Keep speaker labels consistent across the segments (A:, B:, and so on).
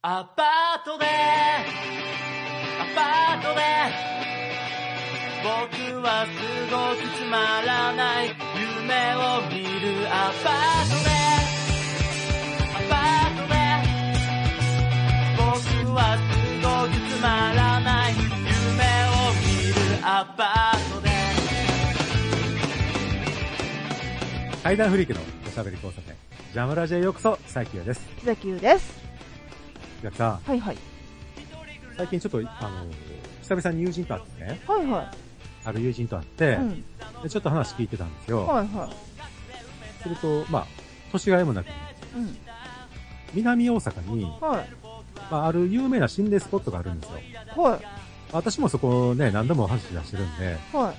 A: アパートで、アパートで、僕はすごくつまらない夢を見るアパートで、アパートで、僕はすごくつまらない夢を見るアパートで、
B: 階段フリークのおしゃべり交差点。ジャムラジへようこそ、サイキューです。
C: 木崎優です。
B: 木崎さん、
C: はいはい。
B: 最近ちょっと、あの、久々に友人と会ってね、
C: はいは
B: ある友人と会って、
C: い。うん。
B: でちょっと話聞いてたんですよ。
C: はいは
B: すると、まあ、年がいもなく、
C: い。うん。
B: 南大阪に、
C: はい。
B: まあ、ある有名な心霊スポットがあるんですよ。
C: はい。
B: 私もそこね、何度も話出してるんで、
C: は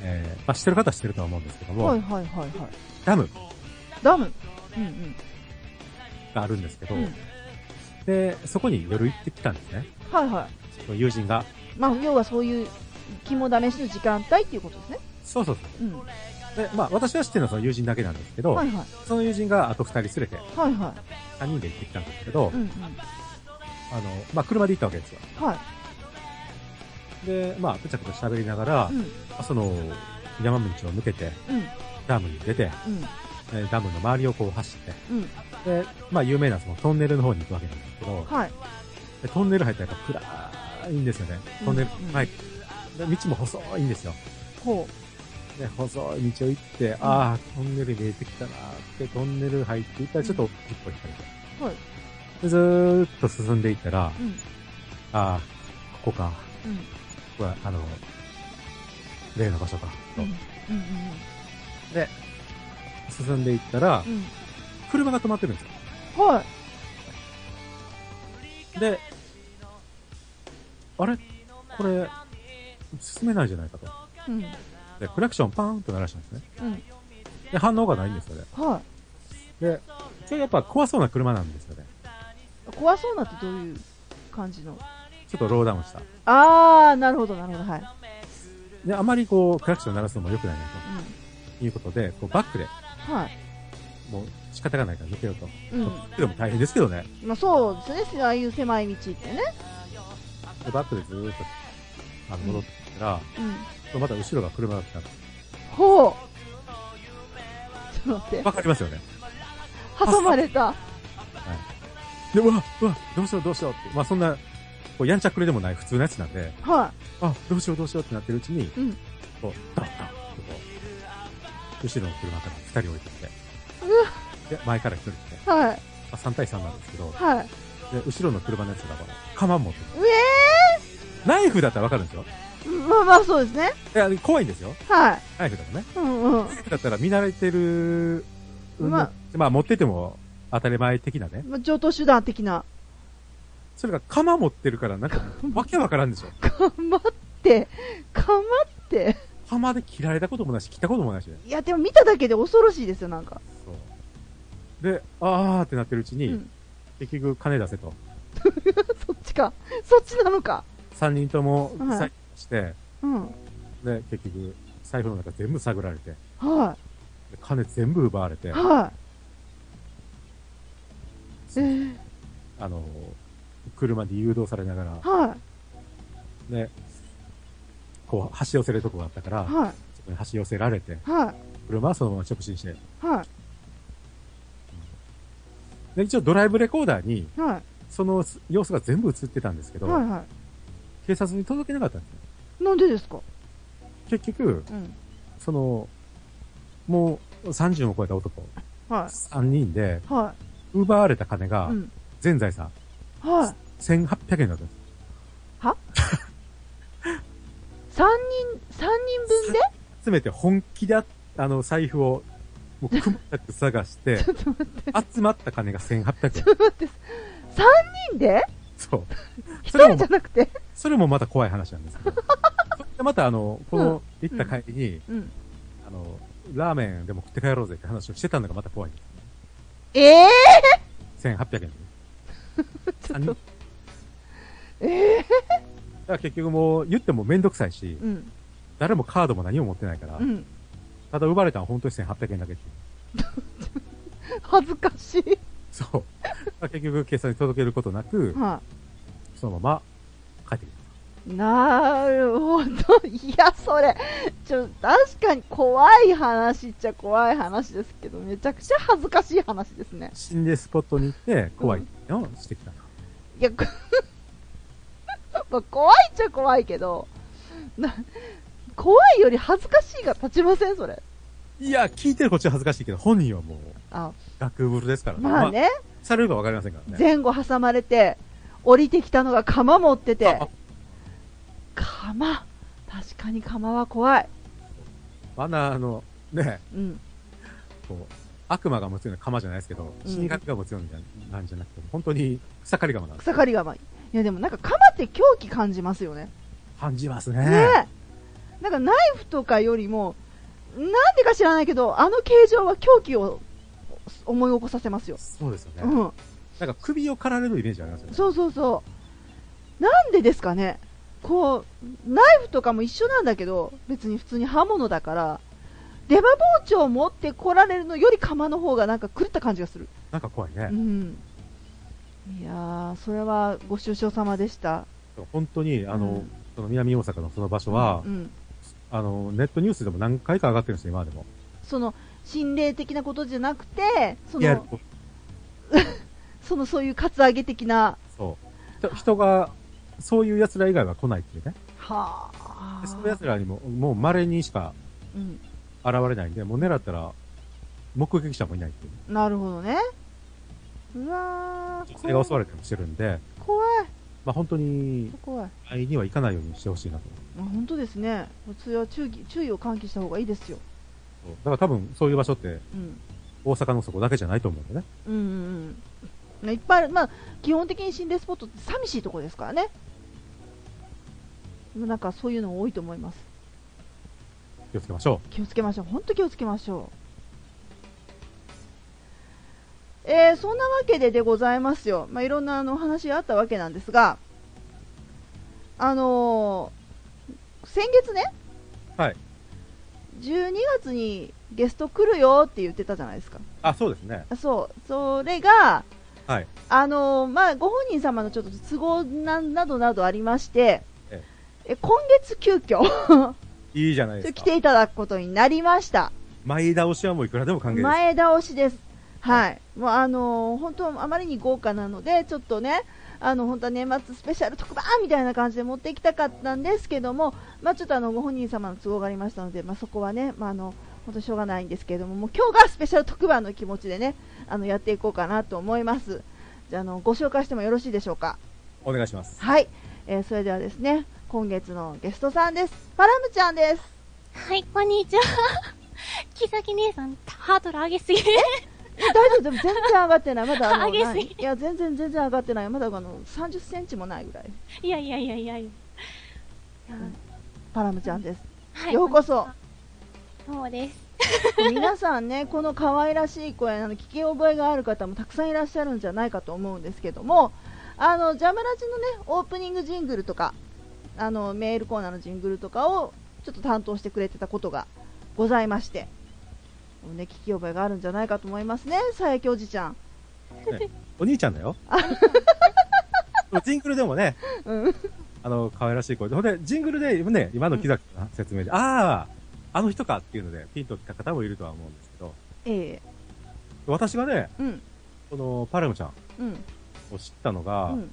B: えー、まあ、知ってる方は知ってるとは思うんですけど
C: い。
B: も、
C: はいはいはいはい。
B: ダム
C: ダム。うんうん。
B: があるんですけど、
C: うん。
B: で、そこに夜行ってきたんですね。
C: はいはい。
B: 友人が。
C: まあ、要はそういう肝試しの時間帯っていうことですね。
B: そうそうそ
C: うん。
B: う。で、まあ、私は知ってるのはその友人だけなんですけど、
C: はいはい。
B: その友人があと二人連れて、
C: はいは
B: 三人で行ってきたんですけど、
C: い。うんうん。
B: あの、まあ、車で行ったわけですよ。
C: はい。
B: で、まあ、くちゃくちゃ喋りながら、
C: うん。
B: その、山道を抜けて、
C: うん。
B: ダムに出て、
C: うん。
B: えーダムの周りをこう走って、
C: うん。
B: で、まあ、有名なそのトンネルの方に行くわけなんですけど、
C: はい。
B: でトンネル入ったらやっぱ暗いんですよね。トンネル、
C: うんうん
B: はい。で道も細いんですよ。
C: ほ
B: で、細い道を行って、ああ、トンネル見えてきたなーって、トンネル入っていったらちょっと一歩引かれて。
C: う。はい。
B: でずーっと進んでいったら、
C: うん。
B: ああ、ここか。
C: うん。
B: ここは、あの、例の場所か。と
C: うん。うん。
B: で、進んでいったら
C: う、ん。
B: 車が止まってるんですよ。
C: うん。はい。
B: で、あれ？これ、進めないじゃないかと。
C: うん。
B: で、クラクションパーンと鳴らしたんですね。
C: うん。
B: で、反応がないんですよね。
C: は
B: で、それやっぱ怖そうな車なんですよね。
C: い。怖そうなってどういう感じの？
B: ちょっとローダウンした。
C: あー、なるほどなるほど。はい。
B: で、あまりこう、クラクション鳴らすのも良くないな
C: うん。
B: ということで、こうバックで、
C: はい。
B: もう仕方がないから抜けようと。
C: うん。
B: でも大変ですけどね。
C: まあそうですね。ああいう狭い道ってね。
B: で、バックでずーっと、あの、戻ってきたら、
C: うん。
B: また後ろが車が来たんです。
C: ほう。ちょっと待って。
B: わかりますよね。
C: 挟まれた。
B: で、うわ、うわ、どうしようどうしようって。まあそんな、こう、やんちゃくれでもない普通のやつなんで、
C: は
B: あ、どうしようどうしようってなってるうちに、
C: い。うん。
B: こう、ダッダッとこう、後ろの車から二人降りてきて、で、前から一人来て、
C: はい。
B: まあ、3対3なんですけど、
C: はい。
B: で、後ろの車のやつが、カマン持ってる。
C: うえ
B: ナイフだったらわかるんですよ。
C: ーまあまあそうですね。
B: いや、怖いんですよ。
C: はい。
B: ナイフだとね。
C: うんうん。
B: ナイフだったら見慣れてる、
C: まあ
B: まあ持ってても当たり前的なね。
C: まあ、上等手段的な。
B: それが鎌持ってるから、なんか、わけわからんでしょ。
C: かまって、かまって。
B: 鎌で切られたこともないし、切ったこともないしね。
C: いや、でも見ただけで恐ろしいですよ、なんか。
B: で、あーってなってるうちに、
C: うん。
B: 結局金出せと。
C: そっちか。そっちなのか。
B: 3人とも
C: はい
B: サインして、
C: うん。
B: で、結局、財布の中全部探られて、
C: は
B: で金全部奪われて
C: い。、はい。えー、
B: あの、車に誘導されながら、
C: はい。
B: で、こう、橋寄せるとこがあったから、
C: はい。
B: そこに橋寄せられて、
C: はい。
B: 車はそのまま直進して、
C: はい。
B: で、一応ドライブレコーダーに、
C: はい。
B: その様子が全部映ってたんですけど、
C: はい。は
B: 警察に届けなかったんですよ。
C: い。なんでですか？
B: 結局、
C: うん。
B: その、もう30を超えた男、
C: は
B: 3人で、
C: い。は
B: 奪われた金が
C: い。う、ん。
B: 全財産、
C: はい。
B: 1800円だったんです。
C: は？三人、三人分で？
B: せめて本気であ、あの、財布を、もう、くまなく探して、
C: ちょっと待って。
B: 集まった金が1800円
C: ちょ。っと待って。三人で？
B: そう。
C: 一人じゃなくて？
B: それもまた怖い話なんですけど。でまたあの、この、行った帰りに、
C: うん。
B: あの、ラーメンでも食って帰ろうぜって話をしてたのがまた怖いんです。
C: ええ
B: 1800円で。
C: ちょっと。ええ
B: だから結局もう言ってもめんどくさいし、
C: うん。
B: 誰もカードも何も持ってないから、
C: うん。
B: ただ奪われたのは本当に1800円だけっていう。
C: 恥ずかしい。
B: そう。結局警察に届けることなく、
C: は
B: そのまま帰ってき
C: い。なるほど。いや、それ、ちょ、確かに怖い話っちゃ怖い話ですけど、めちゃくちゃ恥ずかしい話ですね
B: た。。心霊スポットに行って、怖いのをしてきたと。
C: いや、こ まあ、怖いっちゃ怖いけど、な、怖いより恥ずかしいが立ちませんそれ。
B: いや、聞いてるこっちは恥ずかしいけど、本人はもう、
C: あ、
B: 学部ですから
C: まあ。ね、
B: されるかわかりませんからね。
C: 前後挟まれて、降りてきたのが釜持ってて
B: あ、
C: 釜。確かに釜は怖い。
B: まだあの、ね、
C: うん。
B: こう、悪魔が持つような釜じゃないですけど、
C: うん
B: 死神が持つようななんじゃなくて、本当に草刈り釜なんです。
C: 草刈り釜。いやでもなんか釜って狂気感じますよね。
B: 感じます
C: ね
B: ね。
C: え。なんかナイフとかよりも、なんでか知らないけど、あの形状は狂気を思い起こさせますよ。
B: そうですよね。
C: うん。
B: なんか首を刈られるイメージありますよね。
C: そうそうそう。なんでですかねこう、ナイフとかも一緒なんだけど、別に普通に刃物だから、出刃包丁を持って来られるのより釜の方がなんか狂った感じがする。
B: なんか怖いね
C: う。ん。いやー、それはご愁傷様でした。
B: 本当に、あの、
C: うん
B: その南大阪のその場所は、
C: うん。
B: あの、ネットニュースでも何回か上がってるんですよ、今までも。
C: その、心霊的なことじゃなくて、その、その、そういうカツアゲ的な、
B: そう。人人が、そういう奴ら以外は来ないっていうね。
C: はあ
B: でそういう奴らにも、もう稀にしか
C: うん。
B: 現れないんで、もう狙ったら、目撃者もいないっていう。
C: なるほどね。うわー、
B: 女性が襲われたりもしてるんで、
C: 怖い。
B: まあ本当に、
C: 怖い。
B: 会いには行かないようにしてほしいなと。
C: あ本当ですね。普通は注意注意を喚起した方がいいですよ。
B: そうだから多分、そういう場所って、
C: うん。
B: 大阪のそこだけじゃないと思うんでね。
C: うんうんうん。いっぱいある。まあ、基本的に心霊スポットって寂しいところですからね。なんかそういうの多いと思います。
B: 気をつけましょ
C: 気をつけましょう。本当気をつけましょう。えー、そんなわけででございますよ。まあ、いろんなあの話があったわけなんですが、あのー先月ね、
B: はい。
C: 12月にゲスト来るよって言ってたじゃないですか。
B: う。あ、そうですね。
C: そう、それが、
B: はい。
C: あのーまあ、ご本人様のちょっと都合ななどなどありまして、
B: え
C: え今月急遽
B: いいじゃないですか。
C: 来ていただくことになりました。
B: 前倒しはもういくらでも歓迎です。
C: 前倒しです。はい。もうあのー本当あまりに豪華なので、ちょっとね、あの、本当は年末スペシャル特番みたいな感じで持っていきたかったんですけども、まあちょっとあの、ご本人様の都合がありましたので、まあそこはね、まああの、本当しょうがないんですけれども、もう今日がスペシャル特番の気持ちでね、あの、やっていこうかなと思います。じゃあ、あの、ご紹介してもよろしいでしょうか？
B: お願いします。
C: はい。えーそれではですね、今月のゲストさんです。パラムちゃんです。
D: はい、こんにちは。木崎姉さん、ハードル上げすぎ。
C: 大丈夫、でも全然上がってない。まだあの、
D: 上げすぎ
C: 何いや、全然全然上がってない。まだあの、30センチもないぐらい。
D: いやいやいやいやいや。
C: パラムちゃんです。
D: はい
C: ようこそ。
D: そうです。
C: 皆さんね、この可愛らしい声、あの、聞き覚えがある方もたくさんいらっしゃるんじゃないかと思うんですけども、あの、ジャムラジのね、オープニングジングルとか、あの、メールコーナーのジングルとかを、ちょっと担当してくれてたことがございまして、ね、聞き覚えがあるんじゃないかと思いますね、佐伯おじちゃん。
B: お兄ちゃんだよ。ジングルでもね、
C: うん。
B: あの、可愛らしい声で。ほんで、ジングルでね、今の木崎の説明で、ああ、あの人かっていうので、ピンと来た方もいるとは思うんですけど、
C: ええ
B: 私がね、
C: うん、
B: この、パレムちゃん
C: うん、
B: を知ったのが、
C: うん、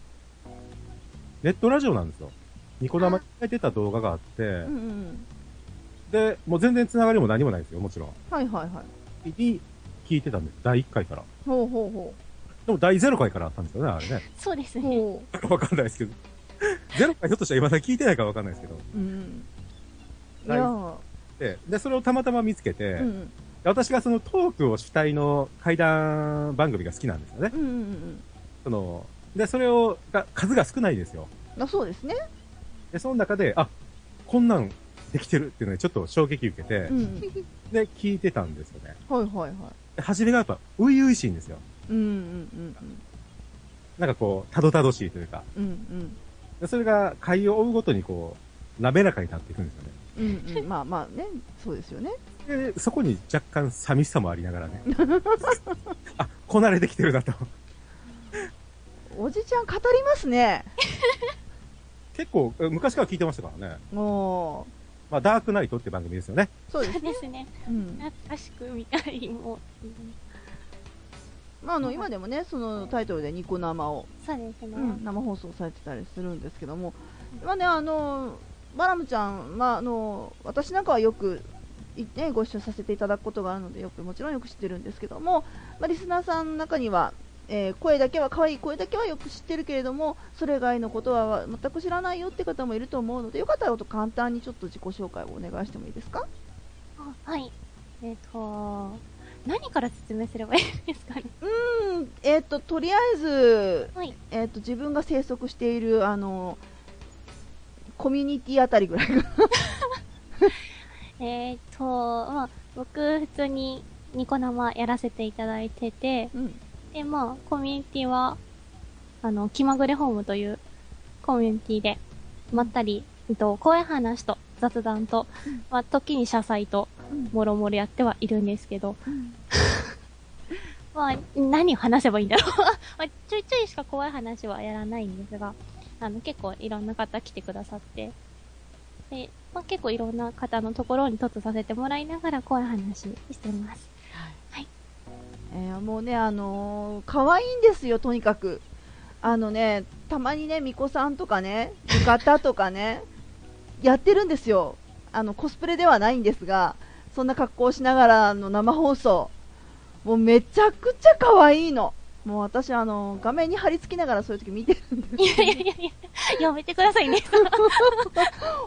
B: ネットラジオなんですよ。ニコ生に書いてた動画があって、
C: うん、うん。
B: で、もう全然繋がりも何もないですよ、もちろん。
C: はいはいはい。
B: に聞いてたんです。第1回から。
C: ほうほうほ
B: でも第0回からあったんですよね、あれね。
C: う。
D: そうですね。
C: ほ
B: わかんないですけど。0回ひょっとしたら今だ聞いてないかわかんないですけど。
C: う。うん。い
B: はい
C: やー
B: で、で、それをたまたま見つけて、
C: うん、
B: で私がそのトークを主体の怪談番組が好きなんですよね。
C: うん、うん、うん。
B: その、で、それを、が、数が少ないんですよ。
C: あそうですね。
B: で、その中で、あ、こんなんできてるっていうのにちょっと衝撃受けて、
C: うん。
B: で、聞いてたんですよね。
C: はいはいはい。
B: で初めがやっぱ、初々しいんですよ。
C: うん、うん、うん、
B: なんかこう、たどたどしいというか。
C: うん、うん。
B: でそれが回を追うごとにこう、滑らかになっていくんですよね。
C: うん、うん。まあまあね、そうですよね。
B: で、そこに若干寂しさもありながらね。あ、こなれてきてるなと。
C: おじちゃん語りますね。
B: 結構、え昔から聞いてましたからね。
C: もう、
B: まあ、ダークナイトって番組ですよね。
C: そうです
D: ね。
C: うん。
D: 懐かしく見たりも。
C: まあ、あの、今でもね、そのタイトルでニコ生を、
D: そうですね。
C: うん生放送されてたりするんですけども、まあね、あの、バラムちゃん、まあ、あの、私なんかはよく、いね、ご一緒させていただくことがあるので、よく、もちろんよく知ってるんですけども、まあ、リスナーさんの中には、えー声だけは、可愛い声だけはよく知ってるけれども、それ以外のことは全く知らないよって方もいると思うので、よかったら簡単にちょっと自己紹介をお願いしてもいいですか？
D: あはい。えっ、と、何から説明すればいいですかね？
C: うん、えっ、と、とりあえず、
D: はい。
C: えっ、と、自分が生息している、あの、コミュニティあたりぐらいかな。
D: えっ、と、まあ、僕、普通にニコ生やらせていただいてて、
C: うん。
D: で、まあ、コミュニティは、あの、気まぐれホームというコミュニティで、まったり、えっと、声話と雑談と、まあ、時に謝罪と、もろもろやってはいるんですけど、まあ、何を話せばいいんだろう。まあ、ちょいちょいしか怖い話はやらないんですが、あの、結構いろんな方来てくださって、で、まあ、結構いろんな方のところに突させてもらいながら怖い話してます。
C: えーもうね、あのー可愛いんですよ、とにかく。あのね、たまにね、巫女さんとかね、浴衣とかね、やってるんですよ。あの、コスプレではないんですが、そんな格好をしながらの生放送。もうめちゃくちゃ可愛いの。もう私、あの、画面に貼り付きながらそういう時見てるんです
D: いやいやいやいや、やめてくださいね。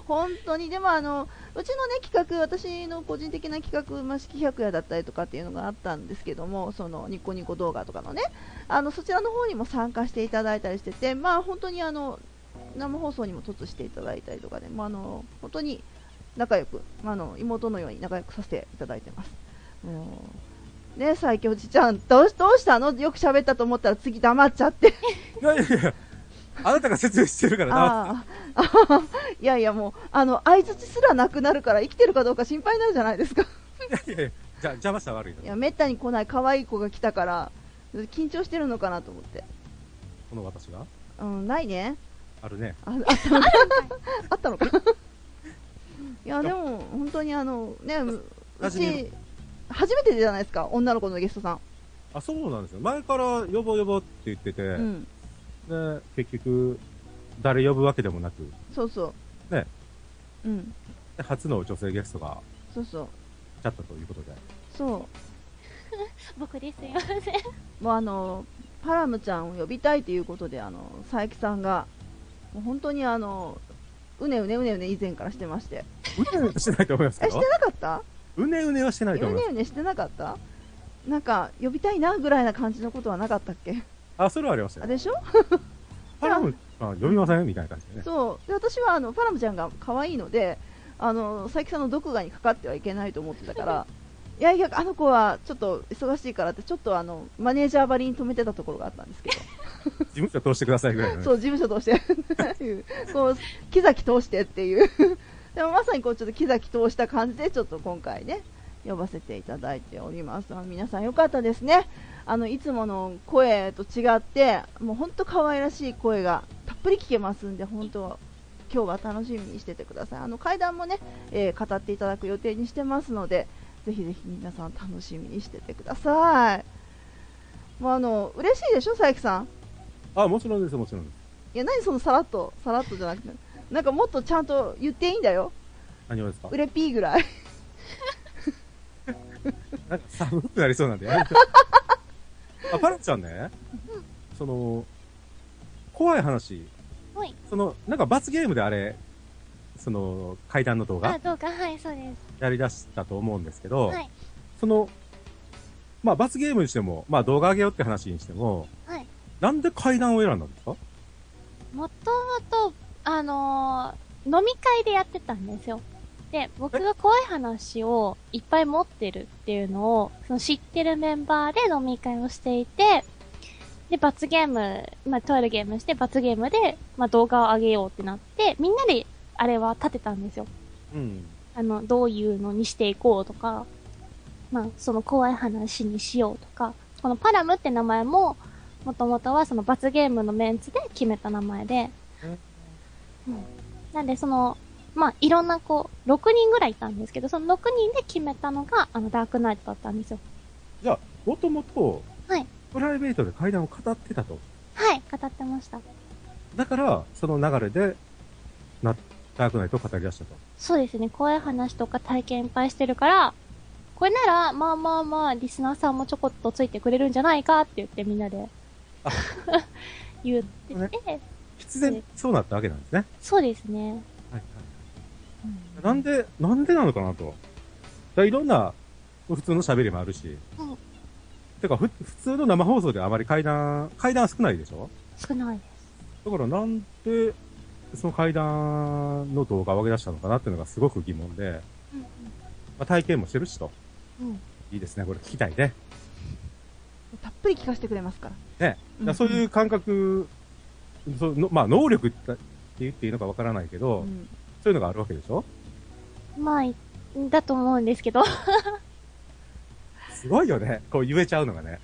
C: 本当に、でもあの、うちのね、企画、私の個人的な企画、まあ、式百夜だったりとかっていうのがあったんですけども、そのニコニコ動画とかのね、あの、そちらの方にも参加していただいたりしてて、まあ本当にあの、生放送にも突していただいたりとかで、まああの、本当に仲良く、まあ、あの、妹のように仲良くさせていただいてます。もうね、最強おじちゃん、どうしどうしたの？よく喋ったと思ったら次黙っちゃって。
B: いやいやいや、あなたが説明してるからな。
C: いやいやもう、あの、相づちすらなくなるから生きてるかどうか心配になるじゃないですか。
B: いやいやいや、じゃあ邪魔したら悪いな。
C: いや、めったに来ない可愛い子が来たから、緊張してるのかなと思って。
B: この私が？
C: うん、ないね。
B: あるね。
C: ああったのか あったのかいや、でも、本当にあの、ね、うち、初めてじゃないですか、女の子のゲストさん。
B: あ、そうなんですよ。前から呼ぼう呼ぼうって言ってて、
C: うん。
B: で、結局、誰呼ぶわけでもなく、
C: そうそう。
B: ね。
C: うん。
B: で初の女性ゲストが
C: そうそう。
B: 来ちゃったということで。
C: そう。
D: 僕ですいません。
C: もうあの、パラムちゃんを呼びたいということで、あの、佐伯さんが、もう本当にあの、うねうねうねうね以前からしてまして。
B: うねうねしてないと思いますけ
C: え、して
B: ど。
C: なかった？
B: うねうねはしてな
C: う
B: いと思います。
C: ねうねしてなかった？なんか、呼びたいなぐらいな感じのことはなかったっけ？
B: あ、それはありましたよ。
C: あでしょ？
B: パラム、あ、呼びません？みたいな感じでね。
C: そう。で私はあの、パラムちゃんが可愛いので、あの、佐伯さんの毒牙にかかってはいけないと思ってたから、いやいや、あの子はちょっと忙しいからって、ちょっとあの、マネージャーばりに止めてたところがあったんですけど、
B: 事務所通してくださいぐらいのね。
C: そう、事務所通して、こう、木崎通してっていう。でもまさにこう、ちょっと木崎通した感じで、ちょっと今回ね、呼ばせていただいております。あの皆さんよかったですね。あの、いつもの声と違って、もう本当可愛らしい声がたっぷり聞けますんで、本当今日は楽しみにしててください。あの、階段もね、えー語っていただく予定にしてますので、ぜひぜひ皆さん楽しみにしててください。もうあの、嬉しいでしょ、佐伯さん？
B: あ、もちろんです、もちろんです。
C: いや、何そのさらっと、さらっとじゃなくて、なんかもっとちゃんと言っていいんだよ。
B: 何をですか？
C: うれぴーぐらい。
B: なんか寒くなりそうなんで。あ、パラちゃんね、その、怖い話、
D: はい。
B: その、なんか罰ゲームであれ、その、階段の動
D: あ、
B: 画、
D: どうか、はい、そうです。
B: やり出したと思うんですけど、
D: はい。
B: その、まあ罰ゲームにしても、まあ動画上げようって話にしても、
D: はい。
B: なんで階段を選んだんですか？
D: もともと、あのー飲み会でやってたんですよ。で、僕が怖い話をいっぱい持ってるっていうのを、その知ってるメンバーで飲み会をしていて、で、罰ゲーム、まあ、とあるゲームして、罰ゲームで、まあ、動画を上げようってなって、みんなで、あれは立てたんですよ。
B: うん。
D: あの、どういうのにしていこうとか、まあ、その怖い話にしようとか、このパラムって名前も、もともとはその罰ゲームのメンツで決めた名前で、うん。なんでその、まあ、いろんなこう、6人ぐらいいたんですけど、その6人で決めたのが、あの、ダークナイトだったんですよ。
B: じゃあ、もともと、
D: はい。
B: プライベートで階段を語ってたと。
D: はい、語ってました。
B: だから、その流れで、な、ダークナイトを語り出したと。
D: そうですね、怖い話とか体験いっぱいしてるから、これなら、まあまあまあ、リスナーさんもちょこっとついてくれるんじゃないかって言ってみんなで
B: あ、
D: 言ってて、
B: 必然、そうなったわけなんですね。
D: そうですね。
B: はいはい。なんで、なんでなのかなと。だいろんな、普通の喋りもあるし。
D: うん
B: てか、ふ、普通の生放送であまり階段、階段少ないでしょ？
D: 少ないです。
B: だからなんで、その階段の動画を上げ出したのかなっていうのがすごく疑問で、
D: うん
B: まあ、体験もしてるしと。
D: うん。うん。
B: いいですね、これ聞きたいね。
C: たっぷり聞かせてくれますから。
B: ね。だからそういう感覚、そうのまあ、能力って言っていいのかわからないけど、
C: うん
B: そういうのがあるわけでしょ？
D: まあい、だと思うんですけど、
B: すごいよね。こう言えちゃうのがね。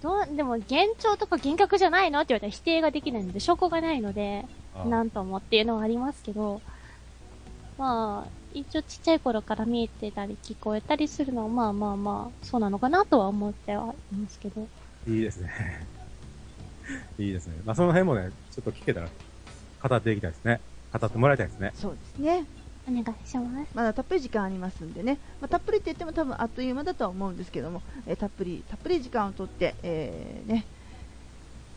D: どう、でも、幻聴とか幻覚じゃないのって言われたら否定ができないので、証拠がないので、
B: あ
D: なんともっていうのはありますけど、まあ、一応ちっちゃい頃から見えてたり聞こえたりするのは、まあまあまあ、そうなのかなとは思ってはいますけど。
B: いいですね。いいですね。まあ、その辺もね、ちょっと聞けたら、語っていきたいですね。語ってもらいたいですね。
C: そうですね。
D: お願いします。
C: まだたっぷり時間ありますんでね、まあ、たっぷりって言っても多分あっという間だとは思うんですけども、えーたっぷりたっぷり時間をとって、えーね、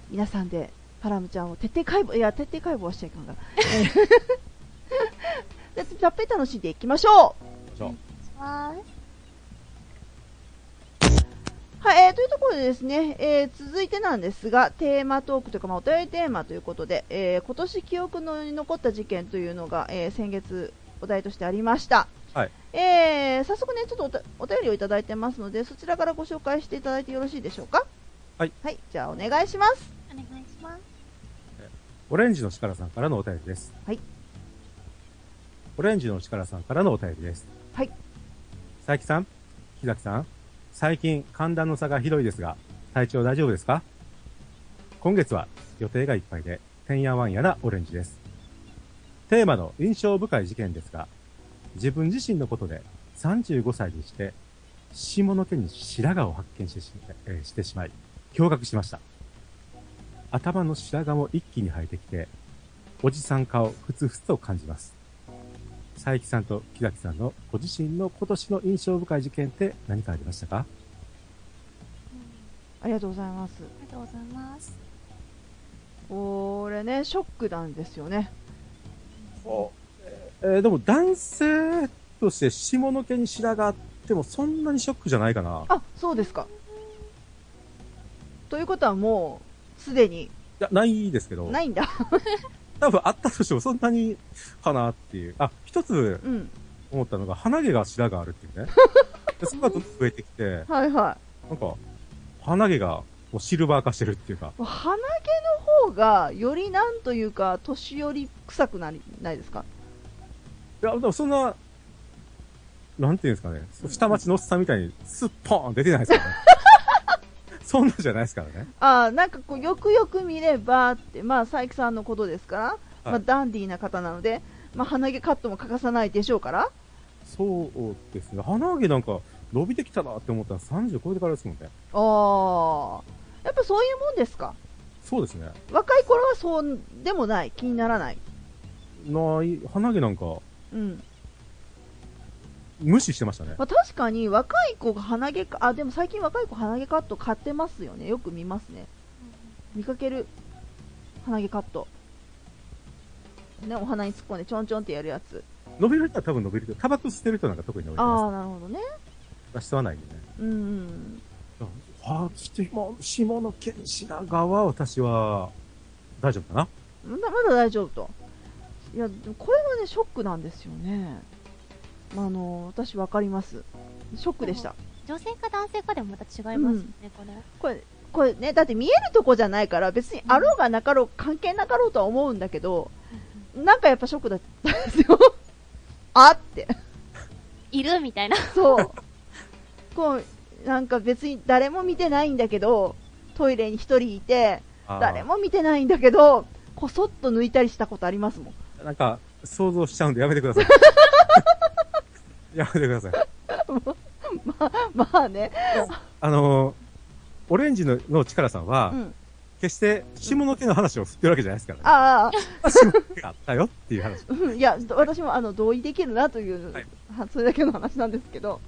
C: 皆さんでパラムちゃんを徹底解剖いや徹底解剖はしちゃいかんから、えー でたっぷり楽しんでいきましょ
B: そう
D: します。
C: うはい、えーというところでですね、えー続いてなんですがテーマトークというか、まあ、お便りテーマということで、えー今年記憶のに残った事件というのが、えー先月お題としてありました
B: はい。
C: えー早速ね、ちょっとお便りをいただいてますので、そちらからご紹介していただいてよろしいでしょうか？
B: はい。
C: はい、じゃあお願いします。
D: お願いします。
B: オレンジの力さんからのお便りです。
C: はい。
B: オレンジの力さんからのお便りです。
C: はい。
B: 佐伯さん、木崎さん、最近寒暖の差がひどいですが、体調大丈夫ですか？今月は予定がいっぱいで、てんやわんやなオレンジです。テーマの印象深い事件ですが、自分自身のことで35歳にして、下の毛に白髪を発見してし,、えーしてしまい、驚愕しました。頭の白髪も一気に生えてきて、おじさん顔ふつふつと感じます。佐伯さんと木崎さんのご自身の今年の印象深い事件って何かありましたか？
C: ありがとうございます。
D: ありがとうございます。
C: これね、ショックなんですよね。
B: えーでも男性として下の毛に白髪あってもそんなにショックじゃないかな。い
C: あ、そうですか。ということはもう、すでに
B: や、ないですけど、
C: ないんだ。
B: 多分あったとしてもそんなにかなっていう。あ、一つ
C: うん。
B: 思ったのが鼻毛が白髪あるっていうね。でそこがどんどん増えてきて、
C: はいは
B: なんか、鼻毛がもうシルバー化してるっていうか、
C: い。鼻毛の方が、よりなんというか、年寄り臭くなり、ないですか？
B: いや、でもそんな、なんていうんですかね、下町のおっさんみたいにスッポーン出てないですからね。そんなじゃないですからね。
C: あーなんかこう、よくよく見ればって、まあ、佐伯さんのことですから、まあ、ダンディーな方なので、まあ、鼻毛カットも欠かさないでしょうから、
B: そうですね。鼻毛なんか伸びてきたなって思ったら30超えてからですもんね。
C: ああ、やっぱそういうもんですか？
B: そうですね。
C: 若い頃はそうでもない、気にならない？
B: ない、鼻毛なんか
C: うん。
B: 無視してましたね。
C: まあ、確かに若い子が鼻毛か、あ、でも最近若い子鼻毛カット買ってますよね。よく見ますね。見かける。鼻毛カット。ね、お鼻に突っ込んでちょんちょんってやるやつ。
B: 伸びる人は多分伸びるけど、タバコ吸ってる人なんか特に伸びて
C: あ
B: ま
C: あ、なるほどね。
B: す。人はないんでね。
C: うんうん。
B: ああ、下下の毛に白髪は私は大丈夫かな？
C: まだまだ大丈夫と。いや、でもこれはね、ショックなんですよね。まあ、あの、私わかります。ショックでした。
D: 女性か男性かでもまた違いますよね、これ。
C: これ、これね、だって見えるとこじゃないから、別にあろうがなかろう、関係なかろうとは思うんだけど、なんかやっぱショックだったんですよ。あって。
D: いるみたいな。
C: そう。こう、なんか別に誰も見てないんだけど、トイレに一人いて、誰も見てないんだけど、こそっと抜いたりしたことありますもん。
B: なんか、想像しちゃうんでやめてください。やめてください。
C: まあね。
B: あのー、オレンジのの力さんは、
C: うん。
B: 決して下の毛の話を振ってるわけじゃないですからね。
C: ああ、
B: 下の毛があったよっていう話。
C: うんいや、私もあの同意できるなという、
B: はい
C: はそれだけの話なんですけど、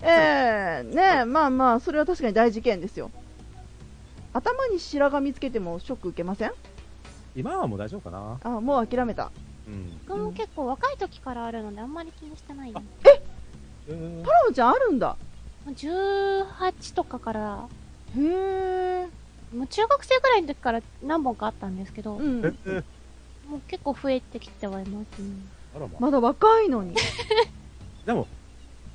C: えー、ねまあまあ、それは確かに大事件ですよ。頭に白髪つけてもショック受けません？
B: 今はもう大丈夫かな
C: あもう諦めた。
B: うん。
D: 僕も結構若い時からあるのであんまり気にしてないの。
B: えー
C: パラモちゃんあるんだ。
D: 18とかから、
C: へえ。
D: もう中学生ぐらいの時から何本かあったんですけど、
C: うん。
B: えー
D: もう結構増えてきてはいますね。
B: ま
C: だ若いのに。
B: でも、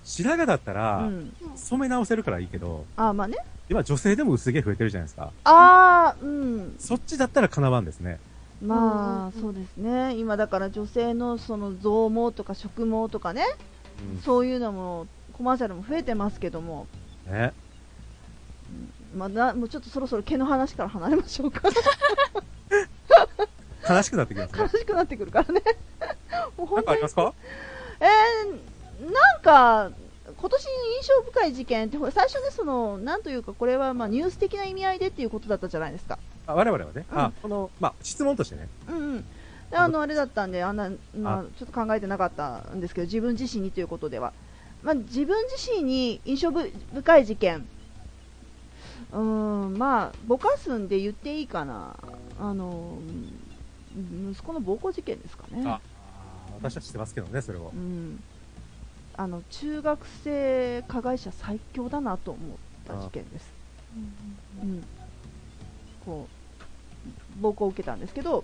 B: 白髪だった
C: う
B: ら、
C: ん。
B: 染め直せるからいいけど、
C: あまあね。
B: 今女性でも薄毛増えてるじゃないですか。
C: あー、うん。
B: そっちだったらかなわんですね。
C: まあ、
D: うん
C: そうですね。今だから女性のその増毛とか植毛とかね、
B: うん。
C: そういうのも、コマーシャルも増えてますけども、
B: ね。
C: まあな、もうちょっとそろそろ毛の話から離れましょうか。
B: 悲しくなってきます
C: 悲
B: ね。
C: しくなってくるからね。もう
B: なん
C: 本当に
B: かありますか？
C: えー、なんか、今年印象深い事件って、最初ね、その、なんというか、これはまあニュース的な意味合いでっていうことだったじゃないですか。
B: あ我々はね、
C: うん
B: あ、この、まあ、質問としてね。
C: うんうん。であの、あれだったんで、あんな、まあ
B: あ、
C: ちょっと考えてなかったんですけど、自分自身にということでは。まあ、自分自身に印象ぶ深い事件。うーん、まあ、ぼかすんで言っていいかな。あの、うん息子の暴行事件ですかね。
B: あ、私は知ってますけどね、それを
C: う。ん、あの中学生加害者最強だなと思った事件です、うん、こう暴行を受けたんですけど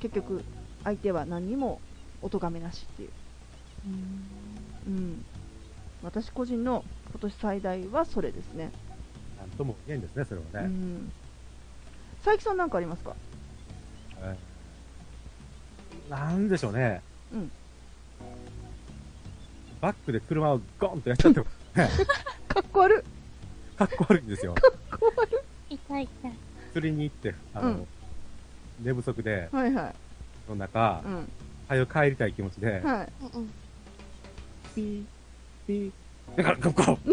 C: 結局相手は何にもお咎めなしっていう、うん、私個人の今年最大はそれですね、
B: なんとも言えんですね、それはね。
C: うん、佐伯さん何かありますか？
B: えー。なんでしょうね。
C: うん。
B: バックで車をゴンとやっちゃっても、ね、
C: かっこ悪
B: かっこ悪いんですよ。
D: 痛い痛い。
B: 釣りに行って、あの、
C: うん
B: 寝不足で
C: い、はいはい、
B: の中
C: う、ん。
B: 早く帰りたい気持ちで、
C: はい、
D: うんうん。
B: ピー、ピー、だから、ここ。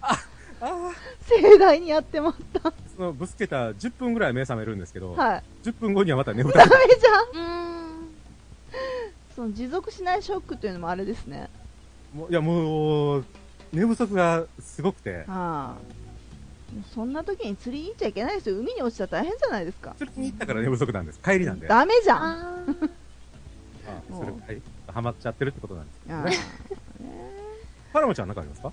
B: あ、あ
C: 盛大にやってました。
B: ーその、ぶつけた10分ぐらい目覚めるんですけど、
C: はい。
B: 10分後にはまた眠
C: ダ
B: たい。
C: メじゃん。
D: うーん。
C: その持続しないショックというのもあれですね。
B: もういや、もう、寝不足がすごくて、
C: ああ。そんな時に釣りに行っちゃいけないですよ。海に落ちたら大変じゃないですか。
B: 釣りに行ったから寝不足なんです。帰りなんで。あ
C: ダメじゃん。あ
D: あー。
B: それハマっちゃってるってことなんですけど
C: あ
B: ね。パラモちゃんなんかありますか？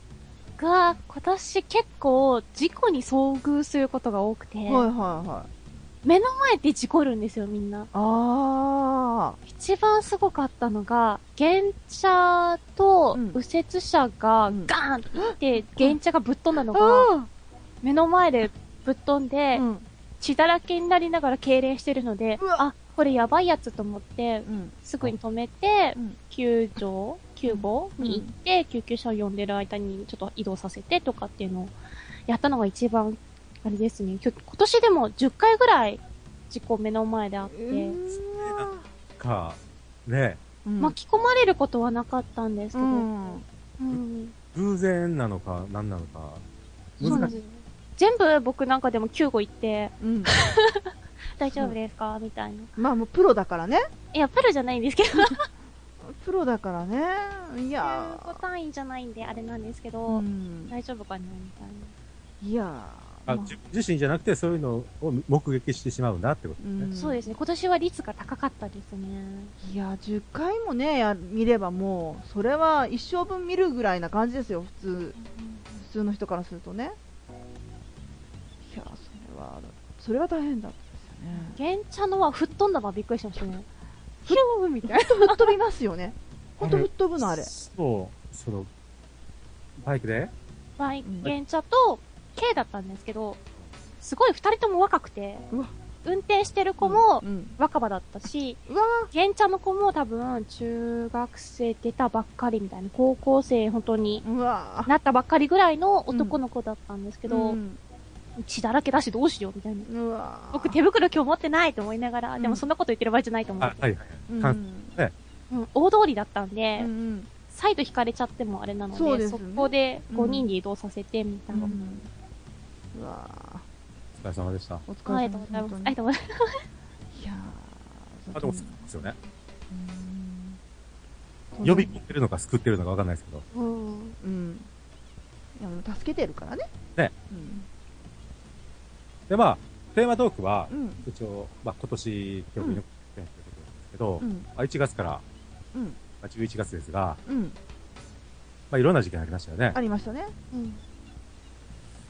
D: 僕は今年結構事故に遭遇することが多くて、
C: はいはいはい。
D: 目の前で事故るんですよ、みんな。
C: あ
D: 一番すごかったのが、原車と
C: うん
D: 右折車が
C: うん
D: ガーンっていって、原車がぶっ飛んだの
C: あ。
D: が、
C: あ
D: 目の前でぶっ飛んで
C: あ。、うん。
D: 血だらけになりながら痙攣してるのであ、これやばいやつと思って、
C: うん。
D: すぐに止めて
C: うん、
D: 救助、救護に行って、救急車を呼んでる間にちょっと移動させてとかっていうのをやったのが一番、あれですね。今年でも10回ぐらい事故目の前であって、
B: か、ね
C: うん
D: 巻き込まれることはなかったんですけど、
C: うん。
D: うん
B: 偶然なのか、何なのか、難しい。
D: 全部僕なんかでも救護行って、
C: うん。
D: 大丈夫ですか？みたいな。
C: まあもうプロだからね。
D: いや、プロじゃないんですけど、
C: プロだからね。いや
D: 15単位じゃないんであれなんですけど、
C: うん。
D: 大丈夫かなみたいな。
C: いや
B: あ自自身じゃなくて、そういうのを目撃してしまうんだってことですね。
C: うん
D: そうですね。今年は率が高かったですね。
C: いや、10回もね、や見ればもう、それは一生分見るぐらいな感じですよ、普通。普通の人からするとね。いや、それは、大変だったですよね。
D: 原茶のは吹っ飛んだのはびっくりしましたね。ヒューみたいな。
C: 吹っ飛びますよね。ほんと吹っ飛ぶの、あれ。
B: そう、その、バイクで？
D: バイ
C: うん
D: 原茶と K だったんですけど、すごい二人とも若くて、
C: うわ
D: 運転してる子も
C: うん。
D: 若葉だったし、
C: うわ
D: 玄茶の子も多分中学生出たばっかりみたいな、高校生本当になったばっかりぐらいの男の子だったんですけ
C: ー
D: ど、
C: うん
D: 血だらけだしどうしようみたいな。
C: うわー
D: 僕手袋今日持ってないと思いながら、
C: うん
D: でもそんなこと言ってる場合じゃないと思う
B: あ、。はいはい
C: うん
B: はい。
D: うん、大通りだったんで、
C: うんうん
D: 再度引かれちゃってもあれなので、
C: そうでね
D: こで
C: うん
D: 5人で移動させてみたいな。
C: うんうわ
B: お疲れ様でした。
C: ーお疲
D: あ
C: れ
D: りがとうございます。あ
C: 様
D: りがとうございます。
C: いやー
B: あ、でも、そうですよね。
C: うん
B: 呼び込んでるのか救ってるのかわかんないですけど。
D: うん。
C: うん。いや、助けてるからね。
B: ね。
C: うん。
B: で、まあ、テーマトークは
C: う、ん。
B: 一応、まあ、今年、記憶に残ってるんですけど、
C: うん。
B: まあ1月から、
C: うん。
B: まあ、11月ですが、
C: うん。
B: まあ、いろんな事件ありましたよね
C: あ。りましたね。
D: うん。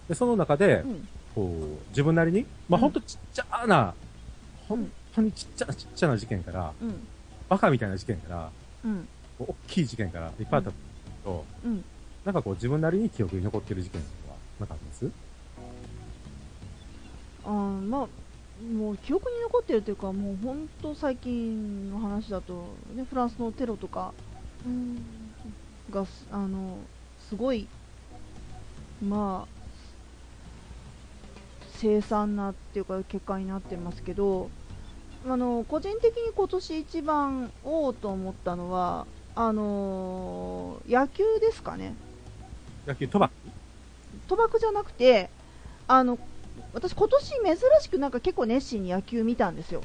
B: で、その中で
C: う、ん。
B: こう、自分なりに、まあ、
C: うん
B: ほんとちっちゃな、本当にちっちゃなちっちゃな事件から、
C: うん。
B: バカみたいな事件から、
C: うん。
B: 大きい事件からいっぱいあったと、
C: うん。
B: なんかこう自分なりに記憶に残ってる事件とかは、なんかあります？
C: あーまあ、もう記憶に残ってるというか、もう本当最近の話だと、ね、フランスのテロとか
D: うん。
C: がす、あの、すごい、まあ、凄惨なっていうか結果になってますけど、あの、個人的に今年一番おおと思ったのは、あの野球ですかね。
B: 野球、賭博
C: 賭博じゃなくて、あの、私今年珍しくなんか結構熱心に野球見たんですよ。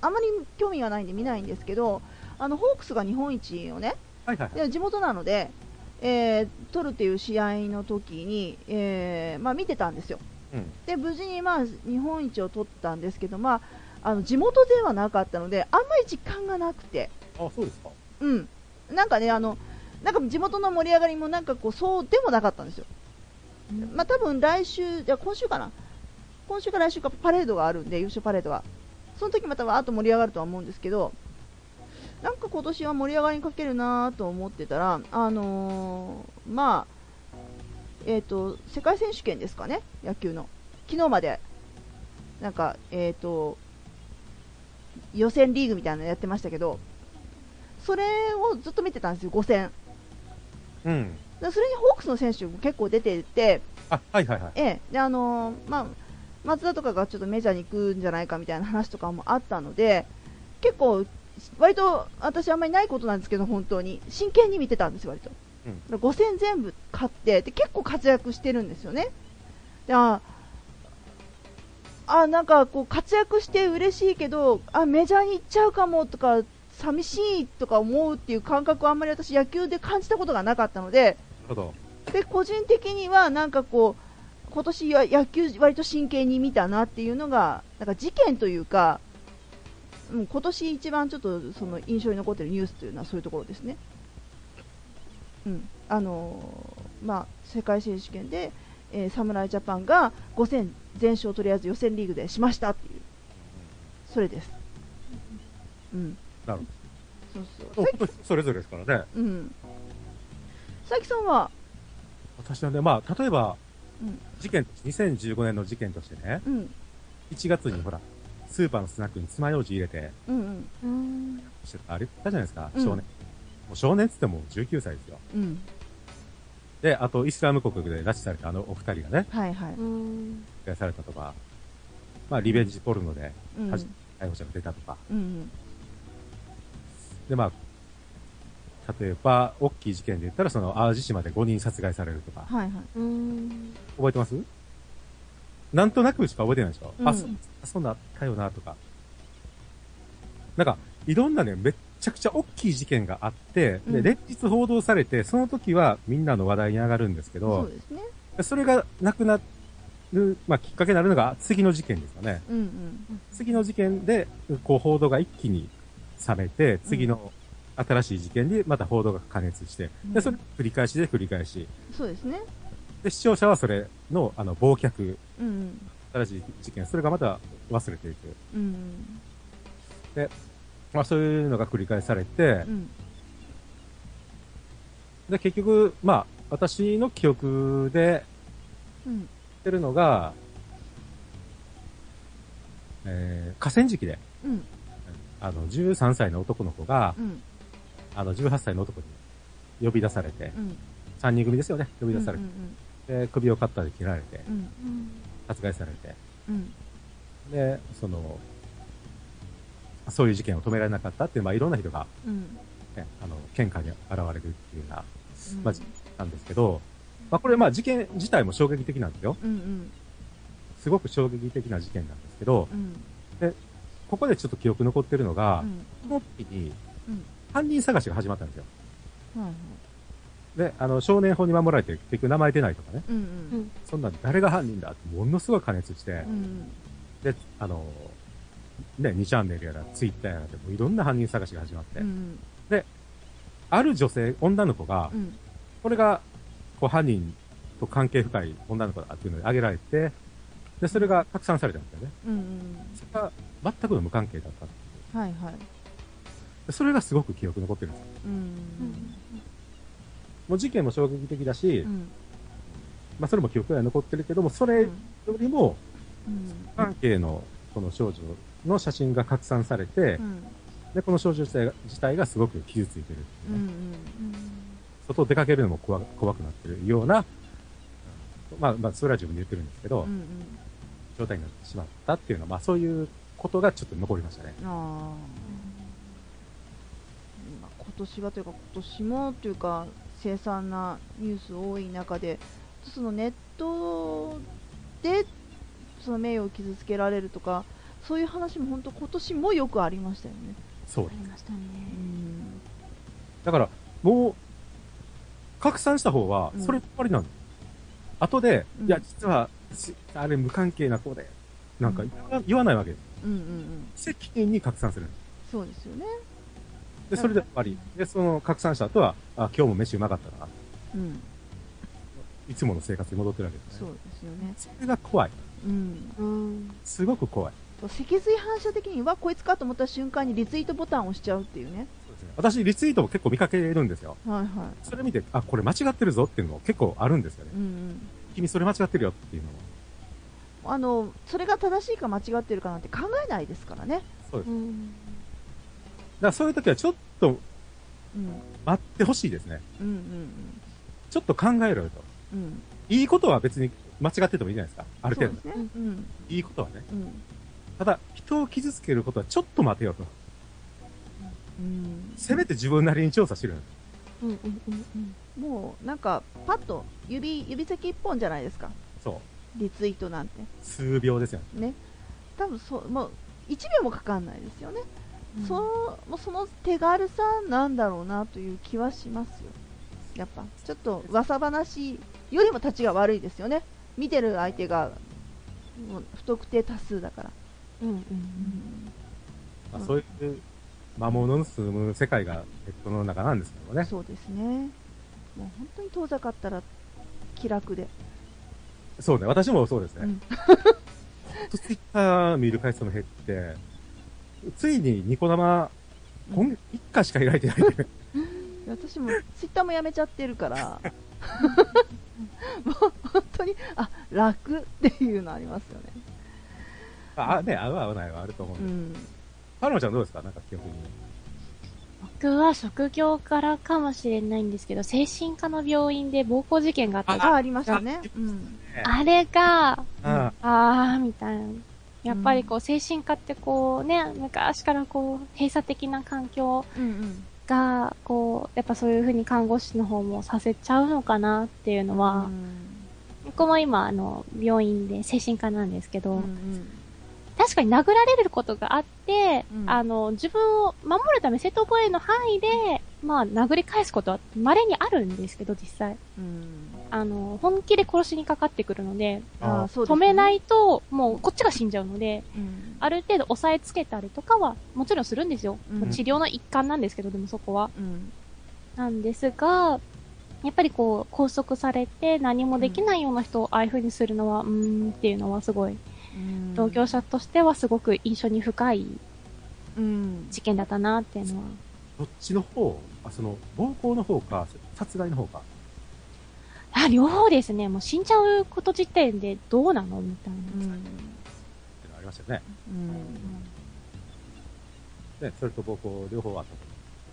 C: あまり興味がないんで見ないんですけど、あの、ホークスが日本一をね、
B: はいはいはい。
C: で地元なので、えー取るっていう試合の時に、えーまあ見てたんですよ。
B: うん。
C: で、無事にまあ日本一を取ったんですけど、まあ、あの、地元ではなかったので、あんまり実感がなくて、
B: あ、そうですか。
C: うん。なんかね、あの、なんか地元の盛り上がりもなんかこう、そうでもなかったんですよ。まあ多分来週、じゃあ今週かな。今週か来週かパレードがあるんで、優勝パレードが。その時またわーっと盛り上がるとは思うんですけど、なんか今年は盛り上がりにかけるなーと思ってたら、あのーまあ、えっ、と、世界選手権ですかね、野球の。昨日まで、なんか、えっ、と、予選リーグみたいなのやってましたけど、それをずっと見てたんですよ、5戦。
B: うん。
C: でそれにホークスの選手も結構出てて、
B: あ、はいはいはい。
C: ええ、であのーまあ、松田とかがちょっとメジャーに行くんじゃないかみたいな話とかもあったので、結構、割と私、あんまりないことなんですけど、本当に真剣に見てたんですよ、割と。
B: うん
C: だから5戦全部勝ってで、結構活躍してるんですよね。でああなんかこう活躍して嬉しいけど、あメジャーに行っちゃうかもとか、寂しいとか思うっていう感覚をあんまり私、野球で感じたことがなかったので。で個人的にはなんかこう今年は野球割と真剣に見たなっていうのがなんか事件というか、うん、今年一番ちょっとその印象に残ってるニュースというのはそういうところですね。うん、あのーまあ世界選手権で、えー侍ジャパンが5戦全勝とりあえず予選リーグでしましたっていうそれです。うん。
B: なる
C: そうそう。
B: ほど。
C: さ
B: 本当にそれぞれですからね。
C: うん。佐伯さんは、
B: 私はね、まあ、例えば、
C: うん
B: 事件、2015年の事件としてね、
C: うん、
B: 1月にほら、スーパーのスナックに爪楊枝入れて、
C: うん、うん、
B: あれ言ったじゃないですか、
C: うん
B: 少年。もう少年っつっても19歳ですよ。
C: うん。
B: で、あと、イスラム国で拉致されたあのお二人がね、
C: はいはい。
B: されたとか、まあ、リベンジポルノで
C: うん。
B: 逮捕者が出たとか、
C: うん。
B: で、まあ、例えば、大きい事件で言ったら、その、淡路島で5人殺害されるとか、
C: はいはい。
D: うん。
B: 覚えてます？なんとなくしか覚えてないでしょ、
C: うん
B: あ、そ、あそんなあったよな、とか。なんか、いろんなね、めっちゃくちゃ大きい事件があって、で、
C: うん
B: 連日報道されて、その時はみんなの話題に上がるんですけ
C: そ
B: ど
C: う、ですね。
B: それがなくなる、まあ、きっかけになるのが次の事件ですよね。
C: うんうん。
B: 次の事件で、こう、報道が一気に冷めて、次の新しい事件でまた報道が加熱して、で、それ繰り返しで繰り返し。
C: そうですね。
B: で、視聴者はそれの、あの、忘却、
C: うん。
B: 新しい事件、それがまた忘れていく。
C: うん。
B: まあそういうのが繰り返されて
C: う、ん。
B: で、結局、まあ、私の記憶で
C: うん。
B: てるのが、えー河川敷で、
C: うん。
B: あの、13歳の男の子が、
C: うん。
B: あの、18歳の男に呼び出されて、
C: うん。
B: 3人組ですよね、呼び出され
C: う
B: て、
C: ん。
B: で、首をカッターで切られて、
C: うん。
D: うん。
B: 殺害されて、
C: うん。
B: で、その、そういう事件を止められなかったっていう、まあ、いろんな人が、
C: うん。
B: ね、あの、喧嘩に現れるっていうような、
C: うん。
B: まあ、なんですけど、まあ、これ、まあ、事件自体も衝撃的なんですよ。
C: うん。うん。
B: すごく衝撃的な事件なんですけど
C: う、ん。
B: ここでちょっと記憶残ってるのが
C: う、ん。
B: この時に
C: うん、
B: 犯人探しが始まったんですよ。
C: はいはい。
B: で、あの、少年法に守られて結局名前出ないとかね、
C: うん。う。
D: うんん。
B: そんなん誰が犯人だってものすごい加熱して、
C: うん。
B: で、あの、ね、2チャンネルやら、ツイッターやらでもいろんな犯人探しが始まって、
C: うん。
B: ある女性、女の子が
C: う、ん。
B: これが、こう犯人と関係深い女の子だっていうので挙げられて、で、それが拡散されたんですよね。
C: うん。
B: それが全くの無関係だった
C: はいはい。
B: でそれがすごく記憶に残ってるんですよ。
C: うん。
B: もう事件も衝撃的だし、
C: うん。
B: まあそれも記憶には残ってるけども、それよりも、
C: うん。
B: 関係のこの少女の写真が拡散されて、
C: うん。
B: で、この少女自体が自体がすごく傷ついてるっていうね、
C: うん。
B: 外出かけるのも怖怖くなってるような、うんまあ、まあ、それは自分で言ってるんですけど、
C: うん。
B: 状態になってしまったっていうのは、まあそういうことがちょっと残りましたね。
C: 年はというか、今年もというか、凄惨なニュース多い中で、そのネットで、その名誉を傷つけられるとか、そういう話も本当今年もよくありましたよね。
B: そう
D: あ。りましたね。
C: うん。
B: だから、もう、拡散した方は
C: う、ん
B: それっぱりなの。後で、
C: うん
B: いや、実は、しあれ無関係な子で、なんか
C: うん
B: 言わ言わないわけです。
C: うんうんうん。
B: 責任に拡散する。
C: そうですよね。
B: で、それで終わり。で、その拡散した後は、あ、今日も飯うまかったな。
C: うん。
B: いつもの生活に戻ってるわけですね。
C: そうですよね。
B: それが怖い。
C: うん。
D: うん。
B: すごく怖い。
C: 脊髄反射的にはこいつかと思った瞬間にリツイートボタンを押しちゃうっていうね。
B: 私、リツイートも結構見かけるんですよ。
C: はいはい。
B: それ見て、あ、これ間違ってるぞっていうのも結構あるんですよね。
C: うんうん。
B: 君それ間違ってるよっていうのも。
C: あの、それが正しいか間違ってるかなんて考えないですからね。
B: そうです。だ
D: うん。
B: からそういう時はちょっと
C: うん。
B: 待ってほしいですね。
C: うんうん
B: ちょっと考えろよと。
C: うん。うん。
B: いいことは別に間違っててもいいじゃないですか。ある程度。
C: ね。うん。
B: いいことはね。
C: うん。
B: ただ、人を傷つけることはちょっと待てよと。
C: うん。
B: せめて自分なりに調査しろよ。
D: うんうんうんうん。
C: もう、なんか、パッと、指、指先一本じゃないですか。
B: そう。
C: リツイートなんて。
B: 数秒ですよ。
C: ね。多分そう、もう、1秒もかかんないですよね。そのもうその手軽さなんだろうなという気はしますよ。やっぱ、ちょっと噂話よりも立ちが悪いですよね。見てる相手がもう不特定多数だから。
D: うんうん
B: まあ、
C: うん
B: そういう魔物の住む世界がネットの中なんですけどね。
C: そうですね。もう本当に遠ざかったら気楽で。
B: そうね。私もそうですね。
C: うん
B: ツイッター見る回数も減って、ついにニコ生、今月1回しか開いてないんで、
C: 私もツイッターもやめちゃってるから、もう本当に、あ、楽っていうのありますよね。
B: あ、ね、合う合わないはあると思うんで。
C: うん。
B: パロンちゃんどうですか？なんか記憶に。
D: 僕は職業からかもしれないんですけど、精神科の病院で暴行事件があったじゃん
C: あ、ありましたね。うん。
D: あれが、
B: あ
D: あー、みたいな。やっぱりこう、精神科ってこうね、昔からこう、閉鎖的な環境。が、こう、やっぱそういう風に看護師の方もさせちゃうのかなっていうのは、僕も今、あの、病院で精神科なんですけど、
C: うんうん
D: 確かに殴られることがあって、
C: うん
D: あの、自分を守るため、正当防衛の範囲で、まあ、殴り返すことは稀にあるんですけど、実際。
C: うん。
D: あの、本気で殺しにかかってくるので、
C: あーそうですね
D: 止めないと、もうこっちが死んじゃうので、
C: うん
D: ある程度押さえつけたりとかは、もちろんするんですよ。
C: うん
D: 治療の一環なんですけど、でもそこは。
C: うん
D: なんですが、やっぱりこう、拘束されて何もできないような人をああいう風にするのは、うーんっていうのはすごい、
C: うん
D: 同居者としてはすごく印象に深い
C: うん。
D: 事件だったなっていうのは。
B: どっちの方あ、その、暴行の方か、殺害の方か。
D: あ、両方ですね。もう死んじゃうこと時点でどうなのみたいな。
C: うん。
B: ってのありましたよね。
C: うん。
B: ね、それと暴行両方あったと。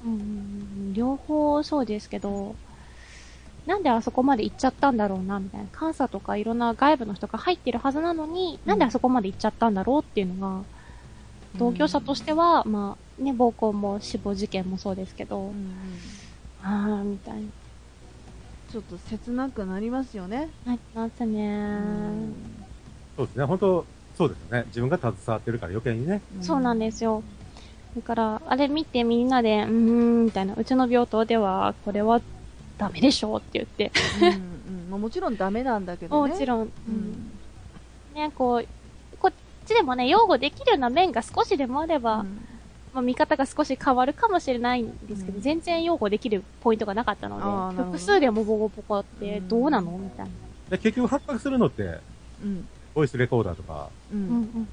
D: うんうんうん両方そうですけど、なんであそこまで行っちゃったんだろうな、みたいな。監査とかいろんな外部の人が入ってるはずなのに、なんであそこまで行っちゃったんだろうっていうのが、同居者としては、まあ、ね、暴行も死亡事件もそうですけど、
C: うんうん
D: あー、みたいな。
C: ちょっと切なくなりますよね。
D: なりますね、
B: そうですね、本当そうですよね。自分が携わってるから余計にね。
D: そうなんですよ。だから、あれ見てみんなで、うーん、みたいな、うちの病棟では、これはダメでしょうって言って、
C: うんうんまあ、もちろんダメなんだけどね。
D: もちろん、
C: う
D: うんんね、こう、こっちでもね、擁護できるような面が少しでもあれば、
C: うん
D: まあ、見方が少し変わるかもしれないんですけど、
C: うん
D: 全然擁護できるポイントがなかったので、複数でもボコボコってどうなのみたいな。
B: で、結局発覚するのって、
C: うん
B: ボイスレコーダーとか
C: う
D: うんん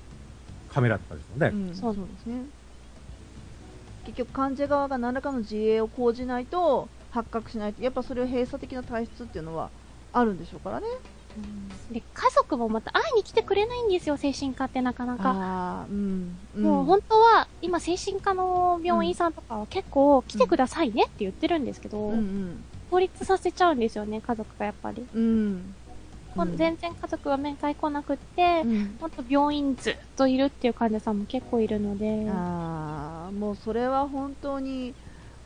B: カメラとかですもんね。
C: うん
D: そう
C: そうですね。結局患者側が何らかの自衛を講じないと発覚しないと、やっぱそれを閉鎖的な体質っていうのはあるんでしょうからね。
D: うん。で、家族もまた会いに来てくれないんですよ、精神科ってなかなか。
C: うん。うん
D: もう本当は、今精神科の病院さんとかは結構来てくださいねって言ってるんですけど、
C: うんうん。
D: 孤立させちゃうんですよね、家族がやっぱり。
C: うん。
D: 全然家族が面会来なくって、
C: うん
D: ほんと病院ずっといるっていう患者さんも結構いるので、
C: ああ、もうそれは本当に、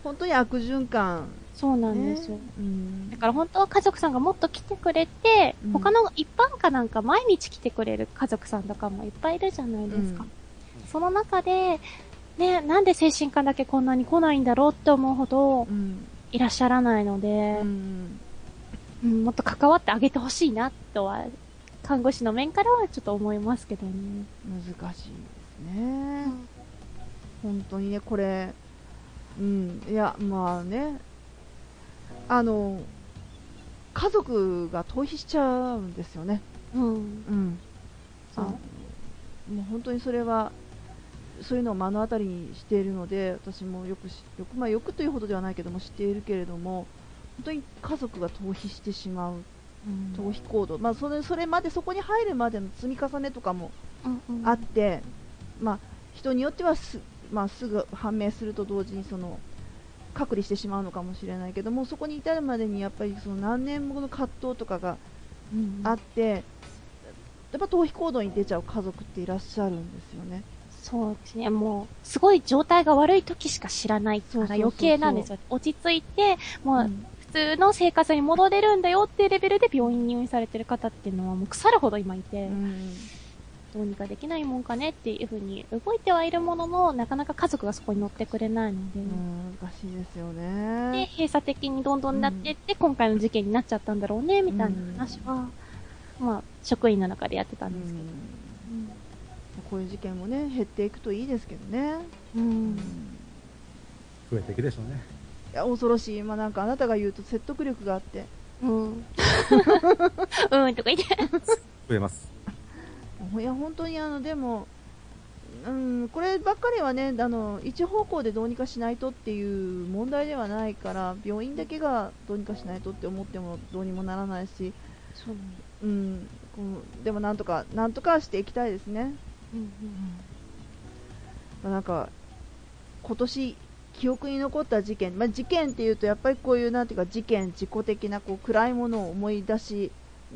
C: 本当に悪循環。
D: そうなんですよ。
C: ねうん
D: だから本当は家族さんがもっと来てくれて、
C: うん
D: 他の一般科なんか毎日来てくれる家族さんとかもいっぱいいるじゃないですか。
C: うん
D: その中で、ね、なんで精神科だけこんなに来ないんだろうって思うほど
C: うん。
D: いらっしゃらないので、
C: うん。
D: うんもっと関わってあげてほしいなとは、看護師の面からはちょっと思いますけどね。
C: 難しいですね。本当にね、これ、うん、いや、まあね、あの、家族が逃避しちゃうんですよね。
D: うん。
C: うん。
D: そう
C: もう本当にそれは、そういうのを目の当たりにしているので、私もよくし、よく、まあよくというほどではないけども、知っているけれども、本当に家族が逃避してしまう、逃避行動、まあそれ、それまで、そこに入るまでの積み重ねとかも
D: うんうん
C: あって、まあ、人によってはす,、まあ、すぐ判明すると同時にその隔離してしまうのかもしれないけどもそこに至るまでにやっぱりその何年もの葛藤とかが
D: うん
C: あって、やっぱ逃避行動に出ちゃう家族っていらっしゃるんですよね。
D: そうですね。もう、すごい状態が悪い時しか知らないから余計なんですよ。落ち着いて、もう、
C: うん
D: 普通の生活に戻れるんだよっていうレベルで病院に入院されてる方っていうのはもう腐るほど今いて、
C: うん
D: どうにかできないもんかねっていうふうに動いてはいるものの、なかなか家族がそこに乗ってくれないので、
C: うん難しいですよ
D: で、
C: ね。
D: 閉鎖的にどんどんなっていって、今回の事件になっちゃったんだろうね、みたいな話は、まあ、職員の中でやってた
C: うん
D: ですけど。
C: んこういう事件もね減っていくといいですけどね。
D: うん。うん
B: 増えていくでしょうね。
C: いや恐ろしい、まあ、なんかあなたが言うと説得力があって、
D: うん。うん、とか言って。
B: 増えます。
C: いや本当にあのでも、うん、こればっかりはねあの一方向でどうにかしないとっていう問題ではないから病院だけがどうにかしないとって思ってもどうにもならないし、
D: そう。
C: うん、こうでもなんとかなんとかしていきたいですね。
D: うん
C: まあなんか今年記憶に残った事件、まあ、事件っていうとやっぱりこういうなんていうか事件事故的なこう暗いものを思い出し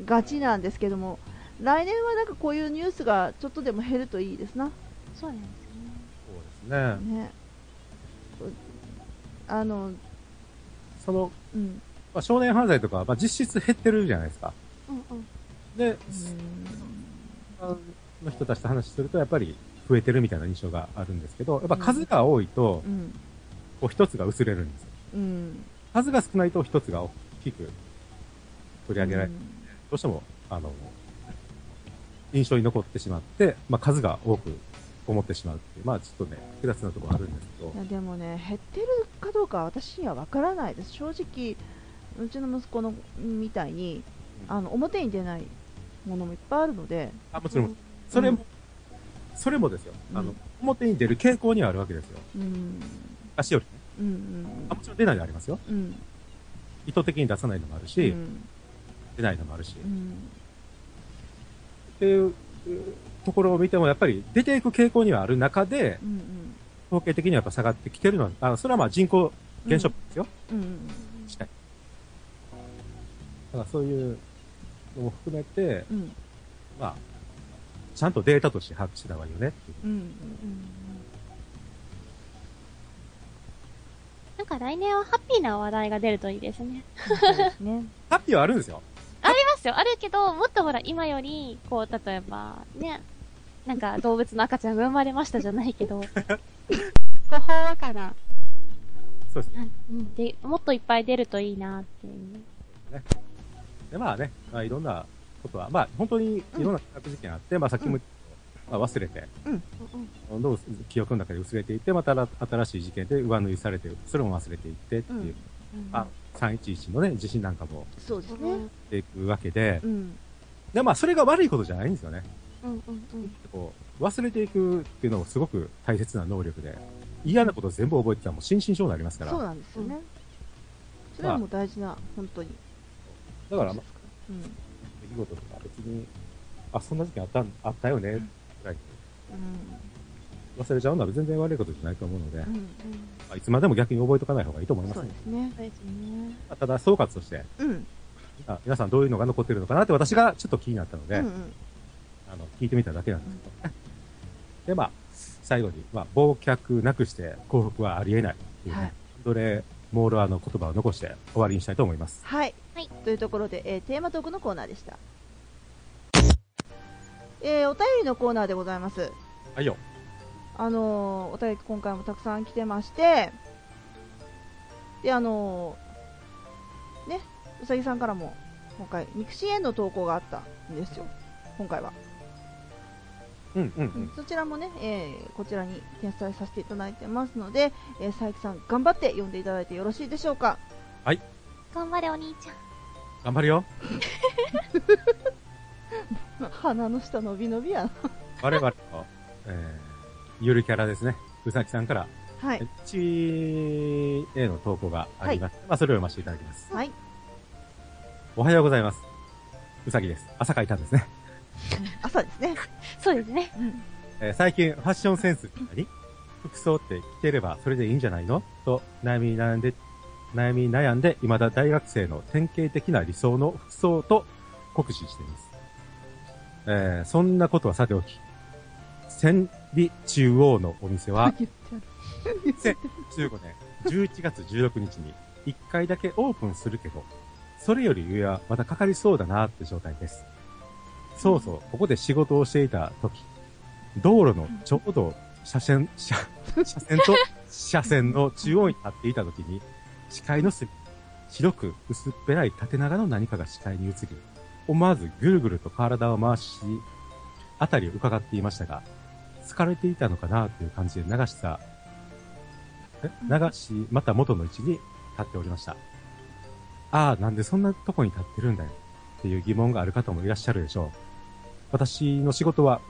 C: がちなんですけども来年はなんかこういうニュースがちょっとでも減るといいですな。
D: そうなんです
B: そうですね。
C: ね。あの、
B: その、
C: うん。
B: まあ、少年犯罪とかは、まあ、実質減ってるじゃないですか。
D: ね。うんうん。
B: で、の人たちと話すると、やっぱり増えてるみたいな印象があるんですけど、やっぱ数が多いと
C: う、ん。
B: こう一つが薄れるんですよ。
C: うん。
B: 数が少ないと一つが大きく取り上げられ、どうしても、あの、印象に残ってしまって、まあ、数が多く思ってしまうっていう、まあ、ちょっとね、複雑なところあるんですけど
C: い、やでもね、減ってるかどうかは私には分からないです。正直、うちの息子のみたいに、あの、表に出ないものもいっぱいあるので、
B: あ、もちろん、それも、それもですよ。あの、表に出る傾向にはあるわけですよ。
C: うん。
B: 足よりね。
C: うん。うん
B: あ、もちろん出ないのありますよ。
C: うん。
B: 意図的に出さないのもある
C: う
B: し、
C: ん。
B: 出ないのもあるし。
C: うん。
B: っていうところを見ても、やっぱり出ていく傾向にはある中で、
C: うんうん。
B: 統計的にはやっぱ下がってきてるのは、あそれはまあ人口減少ですよ。
C: うんうん。
B: 近い。だからそういうのも含めて、
C: うん。
B: まあ、ちゃんとデータとして把握してた方がいいよねっていう。
C: うん。
D: うんなんか来年はハッピーな話題が出るといいですね。
C: そうですね。
B: ハッピーはあるんですよ。
D: ありますよ。あるけど、もっとほら、今より、こう、例えば、ね、なんか動物の赤ちゃんが生まれましたじゃないけど、こう、ほんわかな、
B: そうですね。
D: うん、で、もっといっぱい出るといいなっていう。
B: で、まあね、まあいろんなことは、まあ本当にいろんな科学事件あって、まあさっきも言った、まあ忘れて、
D: うんうん。
B: どんどん記憶の中で薄れていって、また新しい事件で上塗りされて、それも忘れていってっていう、
C: うん
B: あ、311のね、地震なんかも
C: そうですね。
D: うん
B: していくわけで
C: う、ん。
B: で、まあそれが悪いことじゃないんですよね。
D: うんうんうん。
B: こう、忘れていくっていうのもすごく大切な能力で、嫌なこと全部覚えてたらもう心身症になりますから。
C: そうなんですよね。それはもう大事な、本当に。
B: だから、まあ、
C: うん。
B: 出来事とか別に、あ、そんな時期あったん、あったよね、ぐらい忘れちゃうのは全然悪いことじゃないと思うので、
C: うん。うん。
B: まあ、いつまでも逆に覚えとかない方がいいと思いますね
C: そうで。すね。
D: そうですね。
B: まあただ、総括として、
C: うん。
B: あ皆さんどういうのが残ってるのかなって私がちょっと気になったので、
C: うんうん。
B: あの、聞いてみただけなんですけどね。で、まあ、最後に、まあ、忘却なくして幸福はありえないっていうね、
C: はい
B: どれ、モールアの言葉を残して終わりにしたいと思います。
C: はい。
D: はい
C: というところで、えーテーマトークのコーナーでした。えーお便りのコーナーでございます。
B: はいよ。
C: あのーお便り今回もたくさん来てまして、で、あのーね、うさぎさんからも、今回、ミクシーへの投稿があったんですよ。今回は。
B: うんうんうん。
C: そちらもね、えーこちらに転載させていただいてますので、えー、佐伯さん、頑張って読んでいただいてよろしいでしょうか。
D: 頑張れお兄ちゃん。
B: 頑張るよ。
C: 鼻の下伸び伸びやな。
B: 我々の、えー、ゆるキャラですね。うさきさんから、
C: はい。
B: ちへの投稿があります。まあ、それを読ませていただきます。
C: はい。
B: おはようございます。うさぎです。朝書いたんですね。
C: 朝ですね。
D: そうですね。
C: うん。
B: えー最近、ファッションセンスって何服装って着てればそれでいいんじゃないの？と悩み悩んで、悩み悩んで、未だ大学生の典型的な理想の服装と酷使しています。えーそんなことはさておき、千里中央のお店は、
C: 言ってやる言ってやる
B: 15年11月16日に1回だけオープンするけど、それより上はまたかかりそうだなって状態です。そうそう、ここで仕事をしていた時、道路のちょうど車線、車、車線と車線の中央に立っていた時に、視界の隅、白く薄っぺらい縦長の何かが視界に映り、思わずぐるぐると体を回し、あたりを伺っていましたが、疲れていたのかなという感じで流したえ？流し、また元の位置に立っておりました。ああ、なんでそんなとこに立ってるんだよ。っていう疑問がある方もいらっしゃるでしょう。私の仕事は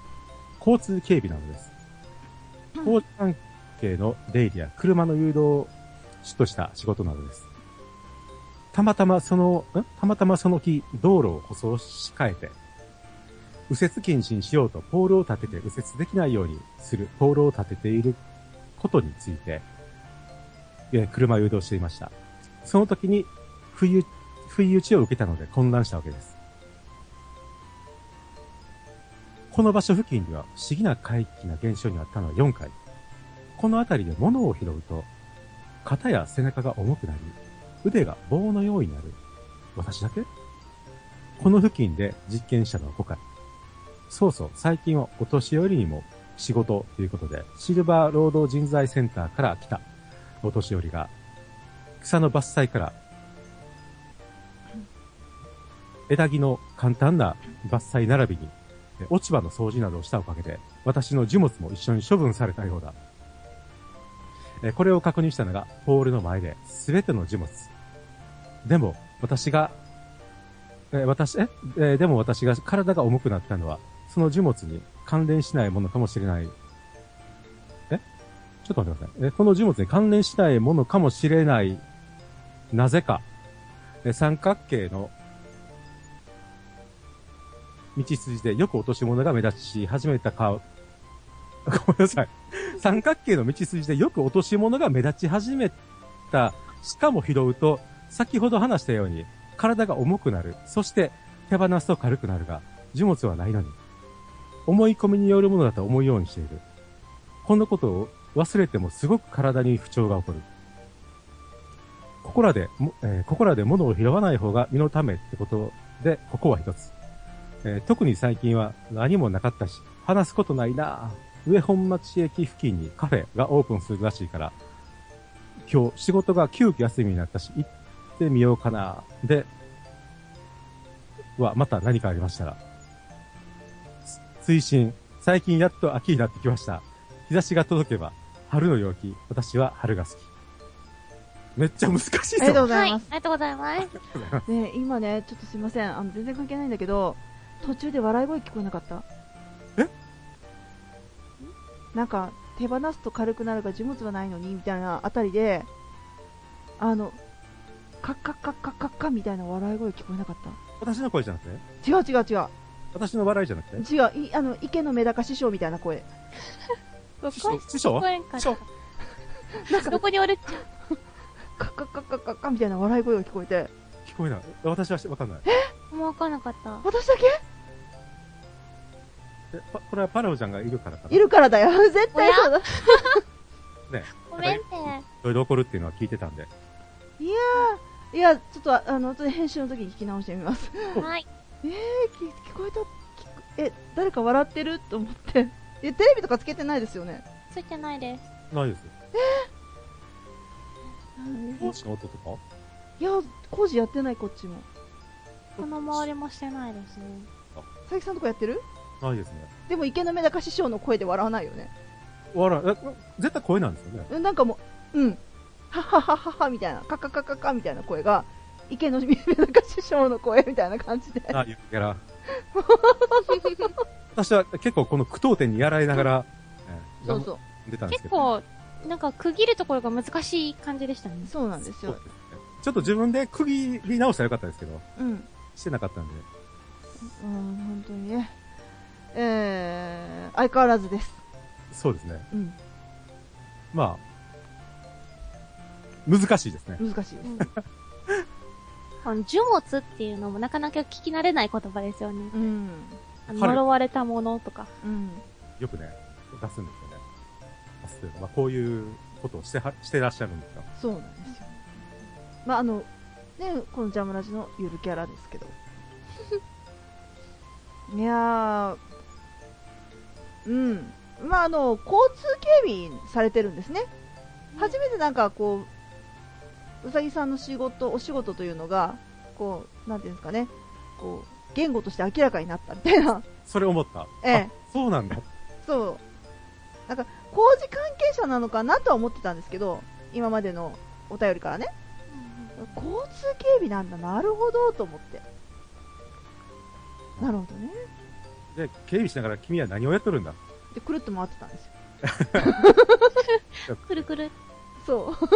B: 交通警備なのです。交通関係の出入りや車の誘導を主とした仕事なのです。たまたまその、ん？たまたまその日、道路を舗装し替えて、右折禁止にしようとポールを立てて右折できないようにするポールを立てていることについて、え車を誘導していました。その時に、不意、不意打ちを受けたので混乱したわけです。この場所付近では不思議な怪奇な現象にあったのは4回。この辺りで物を拾うと、肩や背中が重くなり、腕が棒のようになる。私だけ？この付近で実験したのは5回。そうそう、最近はお年寄りにも仕事ということで、シルバー労働人材センターから来たお年寄りが、草の伐採から、枝木の簡単な伐採並びに、落ち葉の掃除などをしたおかげで、私の樹木も一緒に処分されたようだ。えこれを確認したのが、ポールの前で、すべての樹木。でも、私が、え私、えでも私が体が重くなったのは、その樹木に関連しないものかもしれない。え？ちょっと待ってください。えこの樹木に関連しないものかもしれない。なぜか、え三角形の、道筋でよく落とし物が目立ち始めたか、ごめんなさい。三角形の道筋でよく落とし物が目立ち始めた、しかも拾うと、先ほど話したように、体が重くなる。そして、手放すと軽くなるが、樹木はないのに。思い込みによるものだと思うようにしている。こんなことを忘れてもすごく体に不調が起こる。ここらで、えーここらで物を拾わない方が身のためってことで、ここは一つ。えー特に最近は何もなかったし、話すことないな上本町駅付近にカフェがオープンするらしいから、今日仕事が急遽休みになったし、行ってみようかなで、は、また何かありましたら。つ推進、最近やっと秋になってきました。日差しが届けば、春の陽気、私は春が好き。めっちゃ難しい
C: ありがとうございます。
D: りがとうございます。
C: ね、今ね、ちょっとすいません。あの、全然関係ないんだけど、途中で笑い声聞こえなかった？
B: え？
C: なんか、手放すと軽くなるが樹物はないのに、みたいなあたりで、あの、カッカッカッカッカッカみたいな笑い声聞こえなかっ
B: 私の声じゃなくて？
C: た違う違う違う。
B: 私の笑いじゃなくて？
C: 違う、いあの、池のメダカ師匠みたいな声。
B: 師匠？師匠？
D: 聞こえんかっ
B: 師匠？
D: た。どこにおる？っちゃ
C: カッカッカッカッカッカみたいな笑い声が聞こえて、
B: 聞こえない。私はわかんない。
D: う。もうわかんなかった。
C: 私だけ
B: えパこれはパラオちゃんがいるからかな。
C: いるからだよ。絶対そうだ。
B: ね。
D: ごめんね。
B: いろいろ起こるっていうのは聞いてたんで。
C: いやー、いや、ちょっと、あの、後で編集の時に聞き直してみます。
D: はい。
C: えー、聞聞こえたえ、誰か笑ってると思って。え、テレビとかつけてないですよね？
D: ついてないです。
B: ないですよ。
C: い
B: 帽子の音とか？
C: や、工事やってない、こっちも。
D: この周りもしてないですね。
C: 佐伯さんとかやってる？
B: ないですね。
C: でも池のメダカ師匠の声で笑わないよね。
B: 笑い、え絶対声なんですよね。
C: うんなんかもう、うん。はっはっはっはっはみたいな、カカカカカみたいな声が、池のメダカ師匠の声みたいな感じで。
B: あ、ゆるキャラ。私は結構この句読点にやられながら、えー
C: そうそう。
B: 出たんですけど。
D: 結構、なんか区切るところが難しい感じでしたね。
C: そうなんですよ。
B: ちょっと自分で区切り直したらよかったですけど、
C: うん。
B: してなかったんで。
C: うん、本当にね。えー、相変わらずです。
B: そうですね。
C: うん。
B: まあ、難しいですね。
C: 難しいです。
D: あの、樹木っていうのもなかなか聞き慣れない言葉ですよね。
C: うん。
D: あの
B: 春
D: 呪われたものとか。
C: うん。
B: よくね、出すんですよね。出すというか、まあこういうことをしては、してらっしゃるんですよ。
C: そうなんですよ。まあ、あの、ね、このジャムラジのゆるキャラですけど。いやー、うん。まあ、あの、交通警備されてるんですね。初めてなんかこう、うさぎさんの仕事、お仕事というのが、こう、なんていうんですかね、こう、言語として明らかになったみたいな。
B: それ思った。
C: ええ
B: あそうなんだ。
C: そう。なんか、工事関係者なのかなとは思ってたんですけど、今までのお便りからね。交通警備なんだ、なるほど、と思って。なるほどね。
B: で、警備しながら君は何をやっとるんだ？
C: で、くるっと回ってたんですよ。
D: くるくる。
C: そう。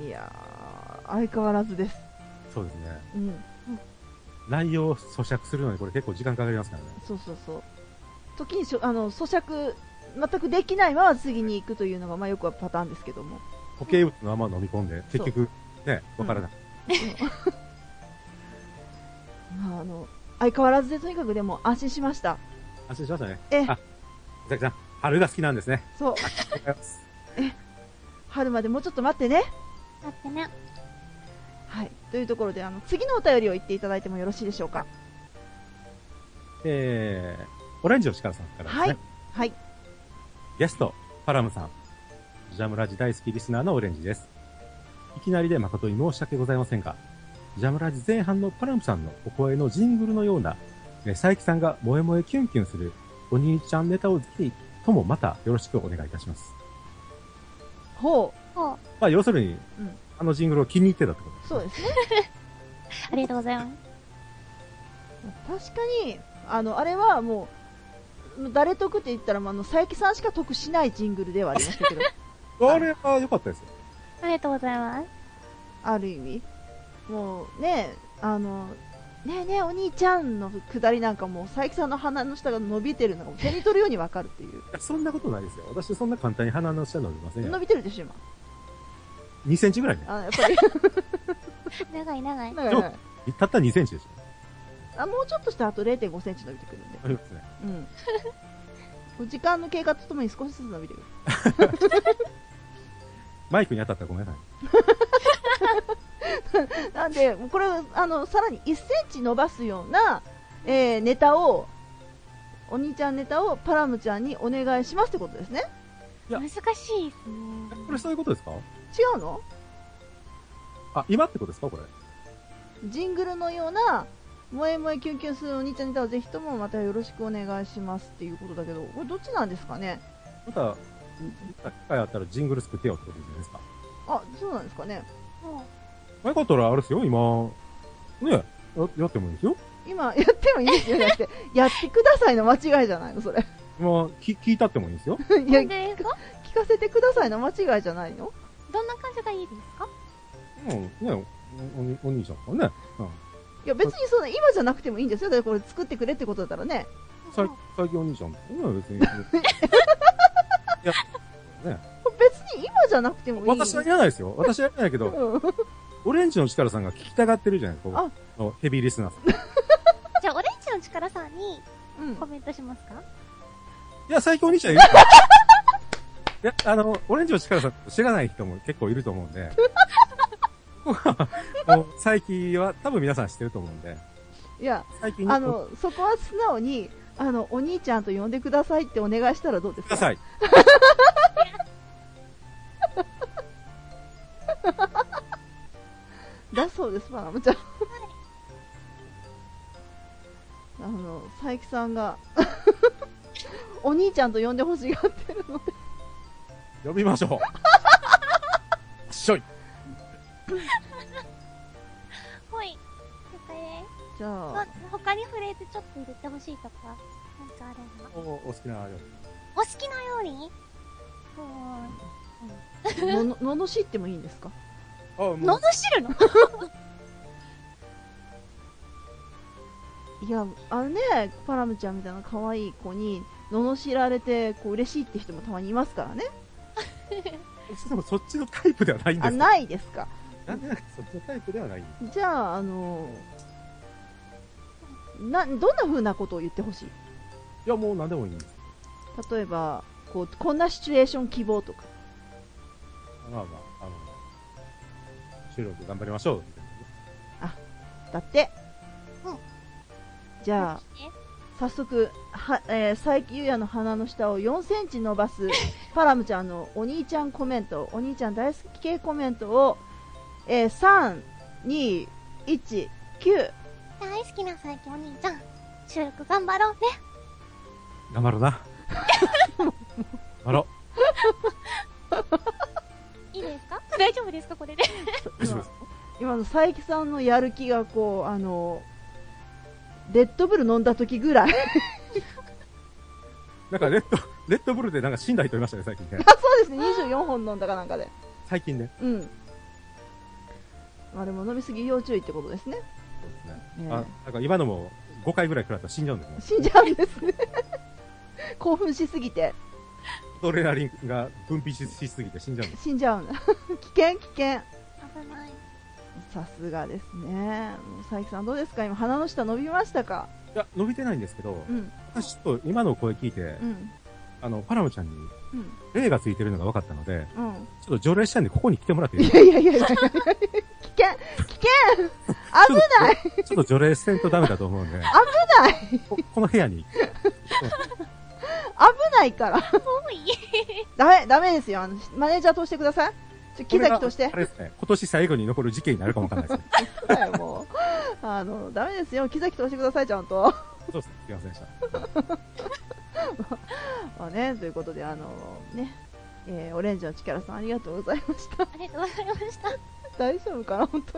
C: いやー、相変わらずです。
B: そうですね。
C: うん。
B: 内容を咀嚼するのにこれ結構時間かかりますからね。
C: そうそうそう。時にしょあの咀嚼、全くできないまま次に行くというのが、まあよくはパターンですけども。
B: 固形物のまま飲み込んで、結局、ね、わからない。
C: まあ、あの、相変わらずでとにかくでも安心しました。
B: 安心しましたね。
C: ええ
B: あ、佐々木さん、春が好きなんですね。
C: そう。春までもうちょっと待ってね。
D: だってね。
C: はい。というところで、あの、次のお便りを言っていただいてもよろしいでしょうか？
B: えー、オレンジの力さんからですね。
C: はい。はい。
B: ゲスト、パラムさん。ジャムラジ大好きリスナーのオレンジです。いきなりで誠に申し訳ございませんが、ジャムラジ前半のパラムさんのお声のジングルのような、えー佐伯さんが萌え萌えキュンキュンするお兄ちゃんネタをぜひともまたよろしくお願いいたします。
C: ほ
D: ほう。
B: まあ、要するに、
C: うん
B: あのジングルを気に入ってたってことです
C: う。そうですね。
D: ありがとうございます。
C: 確かに、あの、あれはもう、誰得って言ったら、まああの、佐伯さんしか得しないジングルではありましたけど、
B: あれは良かったですよ。
D: ありがとうございます。
C: ある意味。もうね、あの、ねえねえお兄ちゃんのくだりなんかもう佐伯さんの鼻の下が伸びてるのが手に取るようにわかるっていう
B: いやそんなことないですよ。私そんな簡単に鼻の下伸びません
C: 伸
B: よ。
C: びてるでしょ今
B: 2センチぐらいね。
C: あやっぱり
D: 長い長い。
C: なんかね
B: たった2センチでしょ。
C: あもうちょっとしたらあと0 5センチ伸びてくるんで
B: ありますね。
C: うん時間の経過とともに少しずつ伸びてくる
B: マイクに当たったらごめんなさい。
C: なんで、もうこれ、あの、さらに1センチ伸ばすような、えーネタを、お兄ちゃんネタをパラムちゃんにお願いしますってことですね。
B: いや
D: 難しいですね。
B: これそういうことですか？
C: 違うの？
B: あ、今ってことですか？これ。
C: ジングルのような、萌え萌えキュンキュンするお兄ちゃんネタをぜひともまたよろしくお願いしますっていうことだけど、これどっちなんですかね？
B: また、機会あったらジングル作ってよってことじゃないですか？
C: あ、そうなんですかね
D: も
B: よかったらあれですよ、今、ねや、やってもいいですよ。
C: 今、やってもいいですよ、じゃなくて、やってくださいの間違いじゃないのそれ。
B: 今、き聞いたってもいいですよ。
D: う、
C: いや、聞かせてくださいの間違いじゃないの？
D: どんな感じがいいですか？
B: うん、ねおお兄ちゃんがね。うん。
C: いや、別にその、今じゃなくてもいいんですよ。だってこれ作ってくれってことだったらね。
B: さい最近お兄ちゃんとね、別に。いや、ね。
C: 別に今じゃなくてもいい。
B: 私はいらないですよ。私はいらないけど、
C: うん
B: オレンジの力さんが聞きたがってるじゃないですか。
C: あ
B: このヘビーリスナーさん。
D: じゃあ、オレンジの力さんに
C: うん
D: コメントしますか？
B: いや、最近お兄ちゃんいる。いや、あの、オレンジの力さん知らない人も結構いると思うんで。ここはもう、最近は多分皆さん知ってると思うんで。
C: いや、
B: 最近
C: あの、そこは素直に、あの、お兄ちゃんと呼んでくださいってお願いしたらどうですか？
B: ください。
C: だそうです、パナムちゃん。あの、佐伯さんが、お兄ちゃんと呼んでほしがってるので、
B: 呼びましょう。しょい。
D: ほい。了解です。
C: じゃ
D: ま
C: あ、
D: 他にフレーズちょっと入れてほしいとか、なんかあれば。
B: おお好きなよ
D: お好きなように？うーん。
C: の、ののしってもいいんですか？
B: あ、もう
D: ののしるの？
C: いや、あのね、パラムちゃんみたいな可愛い子に、罵られて、こう、嬉しいって人もたまにいますからね。
B: でもそっちのタイプではないんで
C: あ、
B: す
C: ないですか？
B: なんでなそっちのタイプではないんです。
C: じゃあ、あの、な、どんな風なことを言ってほしい？
B: いや、もう何でもいいんです。
C: 例えば、こう、こんなシチュエーション希望とか。
B: まあまあ、あの、収録頑張りましょう。みたいなね
C: だって。
D: うん
C: じゃあ、早速、は、えー、佐伯優也の鼻の下を4センチ伸ばす、パラムちゃんのお兄ちゃんコメント、お兄ちゃん大好き系コメントを、えー、3、2、1、9。
D: 大好きな最近お兄ちゃん。収録頑張ろうね。
B: 頑張ろうな。頑張ろ
D: いい ですか？大丈夫ですか？これで。
C: 今の佐伯さんのやる気がこう、あの、レッドブル飲んだ時ぐらい。
B: なんかレッド、レッドブルでなんか死んだ人いましたね、最近ね。
C: あ、そうですね。24本飲んだかなんかで。
B: 最近ね。
C: うん。まあでも飲みすぎ要注意ってことですね。
B: そうですね。
C: ね
B: あ、なんか今のも5回ぐらい食らったら死んじゃうんですね。
C: 死んじゃうんですね。興奮しすぎて。
B: トレーナリンが分泌ししすぎて死んじゃうんです。
C: 死んじゃうんだ。危険、危険。
D: 危ない。
C: さすがですね。佐伯さんどうですか？今鼻の下伸びましたか？
B: いや、伸びてないんですけど、
C: うん、
B: 私ちょっと今の声聞いて、
C: うん、
B: あの、パラムちゃんに
C: うん、
B: 霊がついてるのが分かったので、
C: うん。
B: ちょっと除霊したんでここに来てもらっていい
C: い
B: です
C: やいやいやいや危険、危険危ない
B: かちょっと除霊せんとダメだと思うんで、
C: 危ない
B: ここの部屋に。
C: 危ないから。ダメ、ダメですよ。あの、マネージャー通してください。木崎として
B: あれですね、今年最後に残る事件になるかもわかんないですね。
C: そうだよもう。あの、ダメですよ。木崎通してください、ちゃんと。
B: そうですね、すいませんでした。
C: まあね、ということで、あの、ね、えー、オレンジの力さんありがとうございました。
D: ありがとうございました。
C: 大丈夫かな本当に。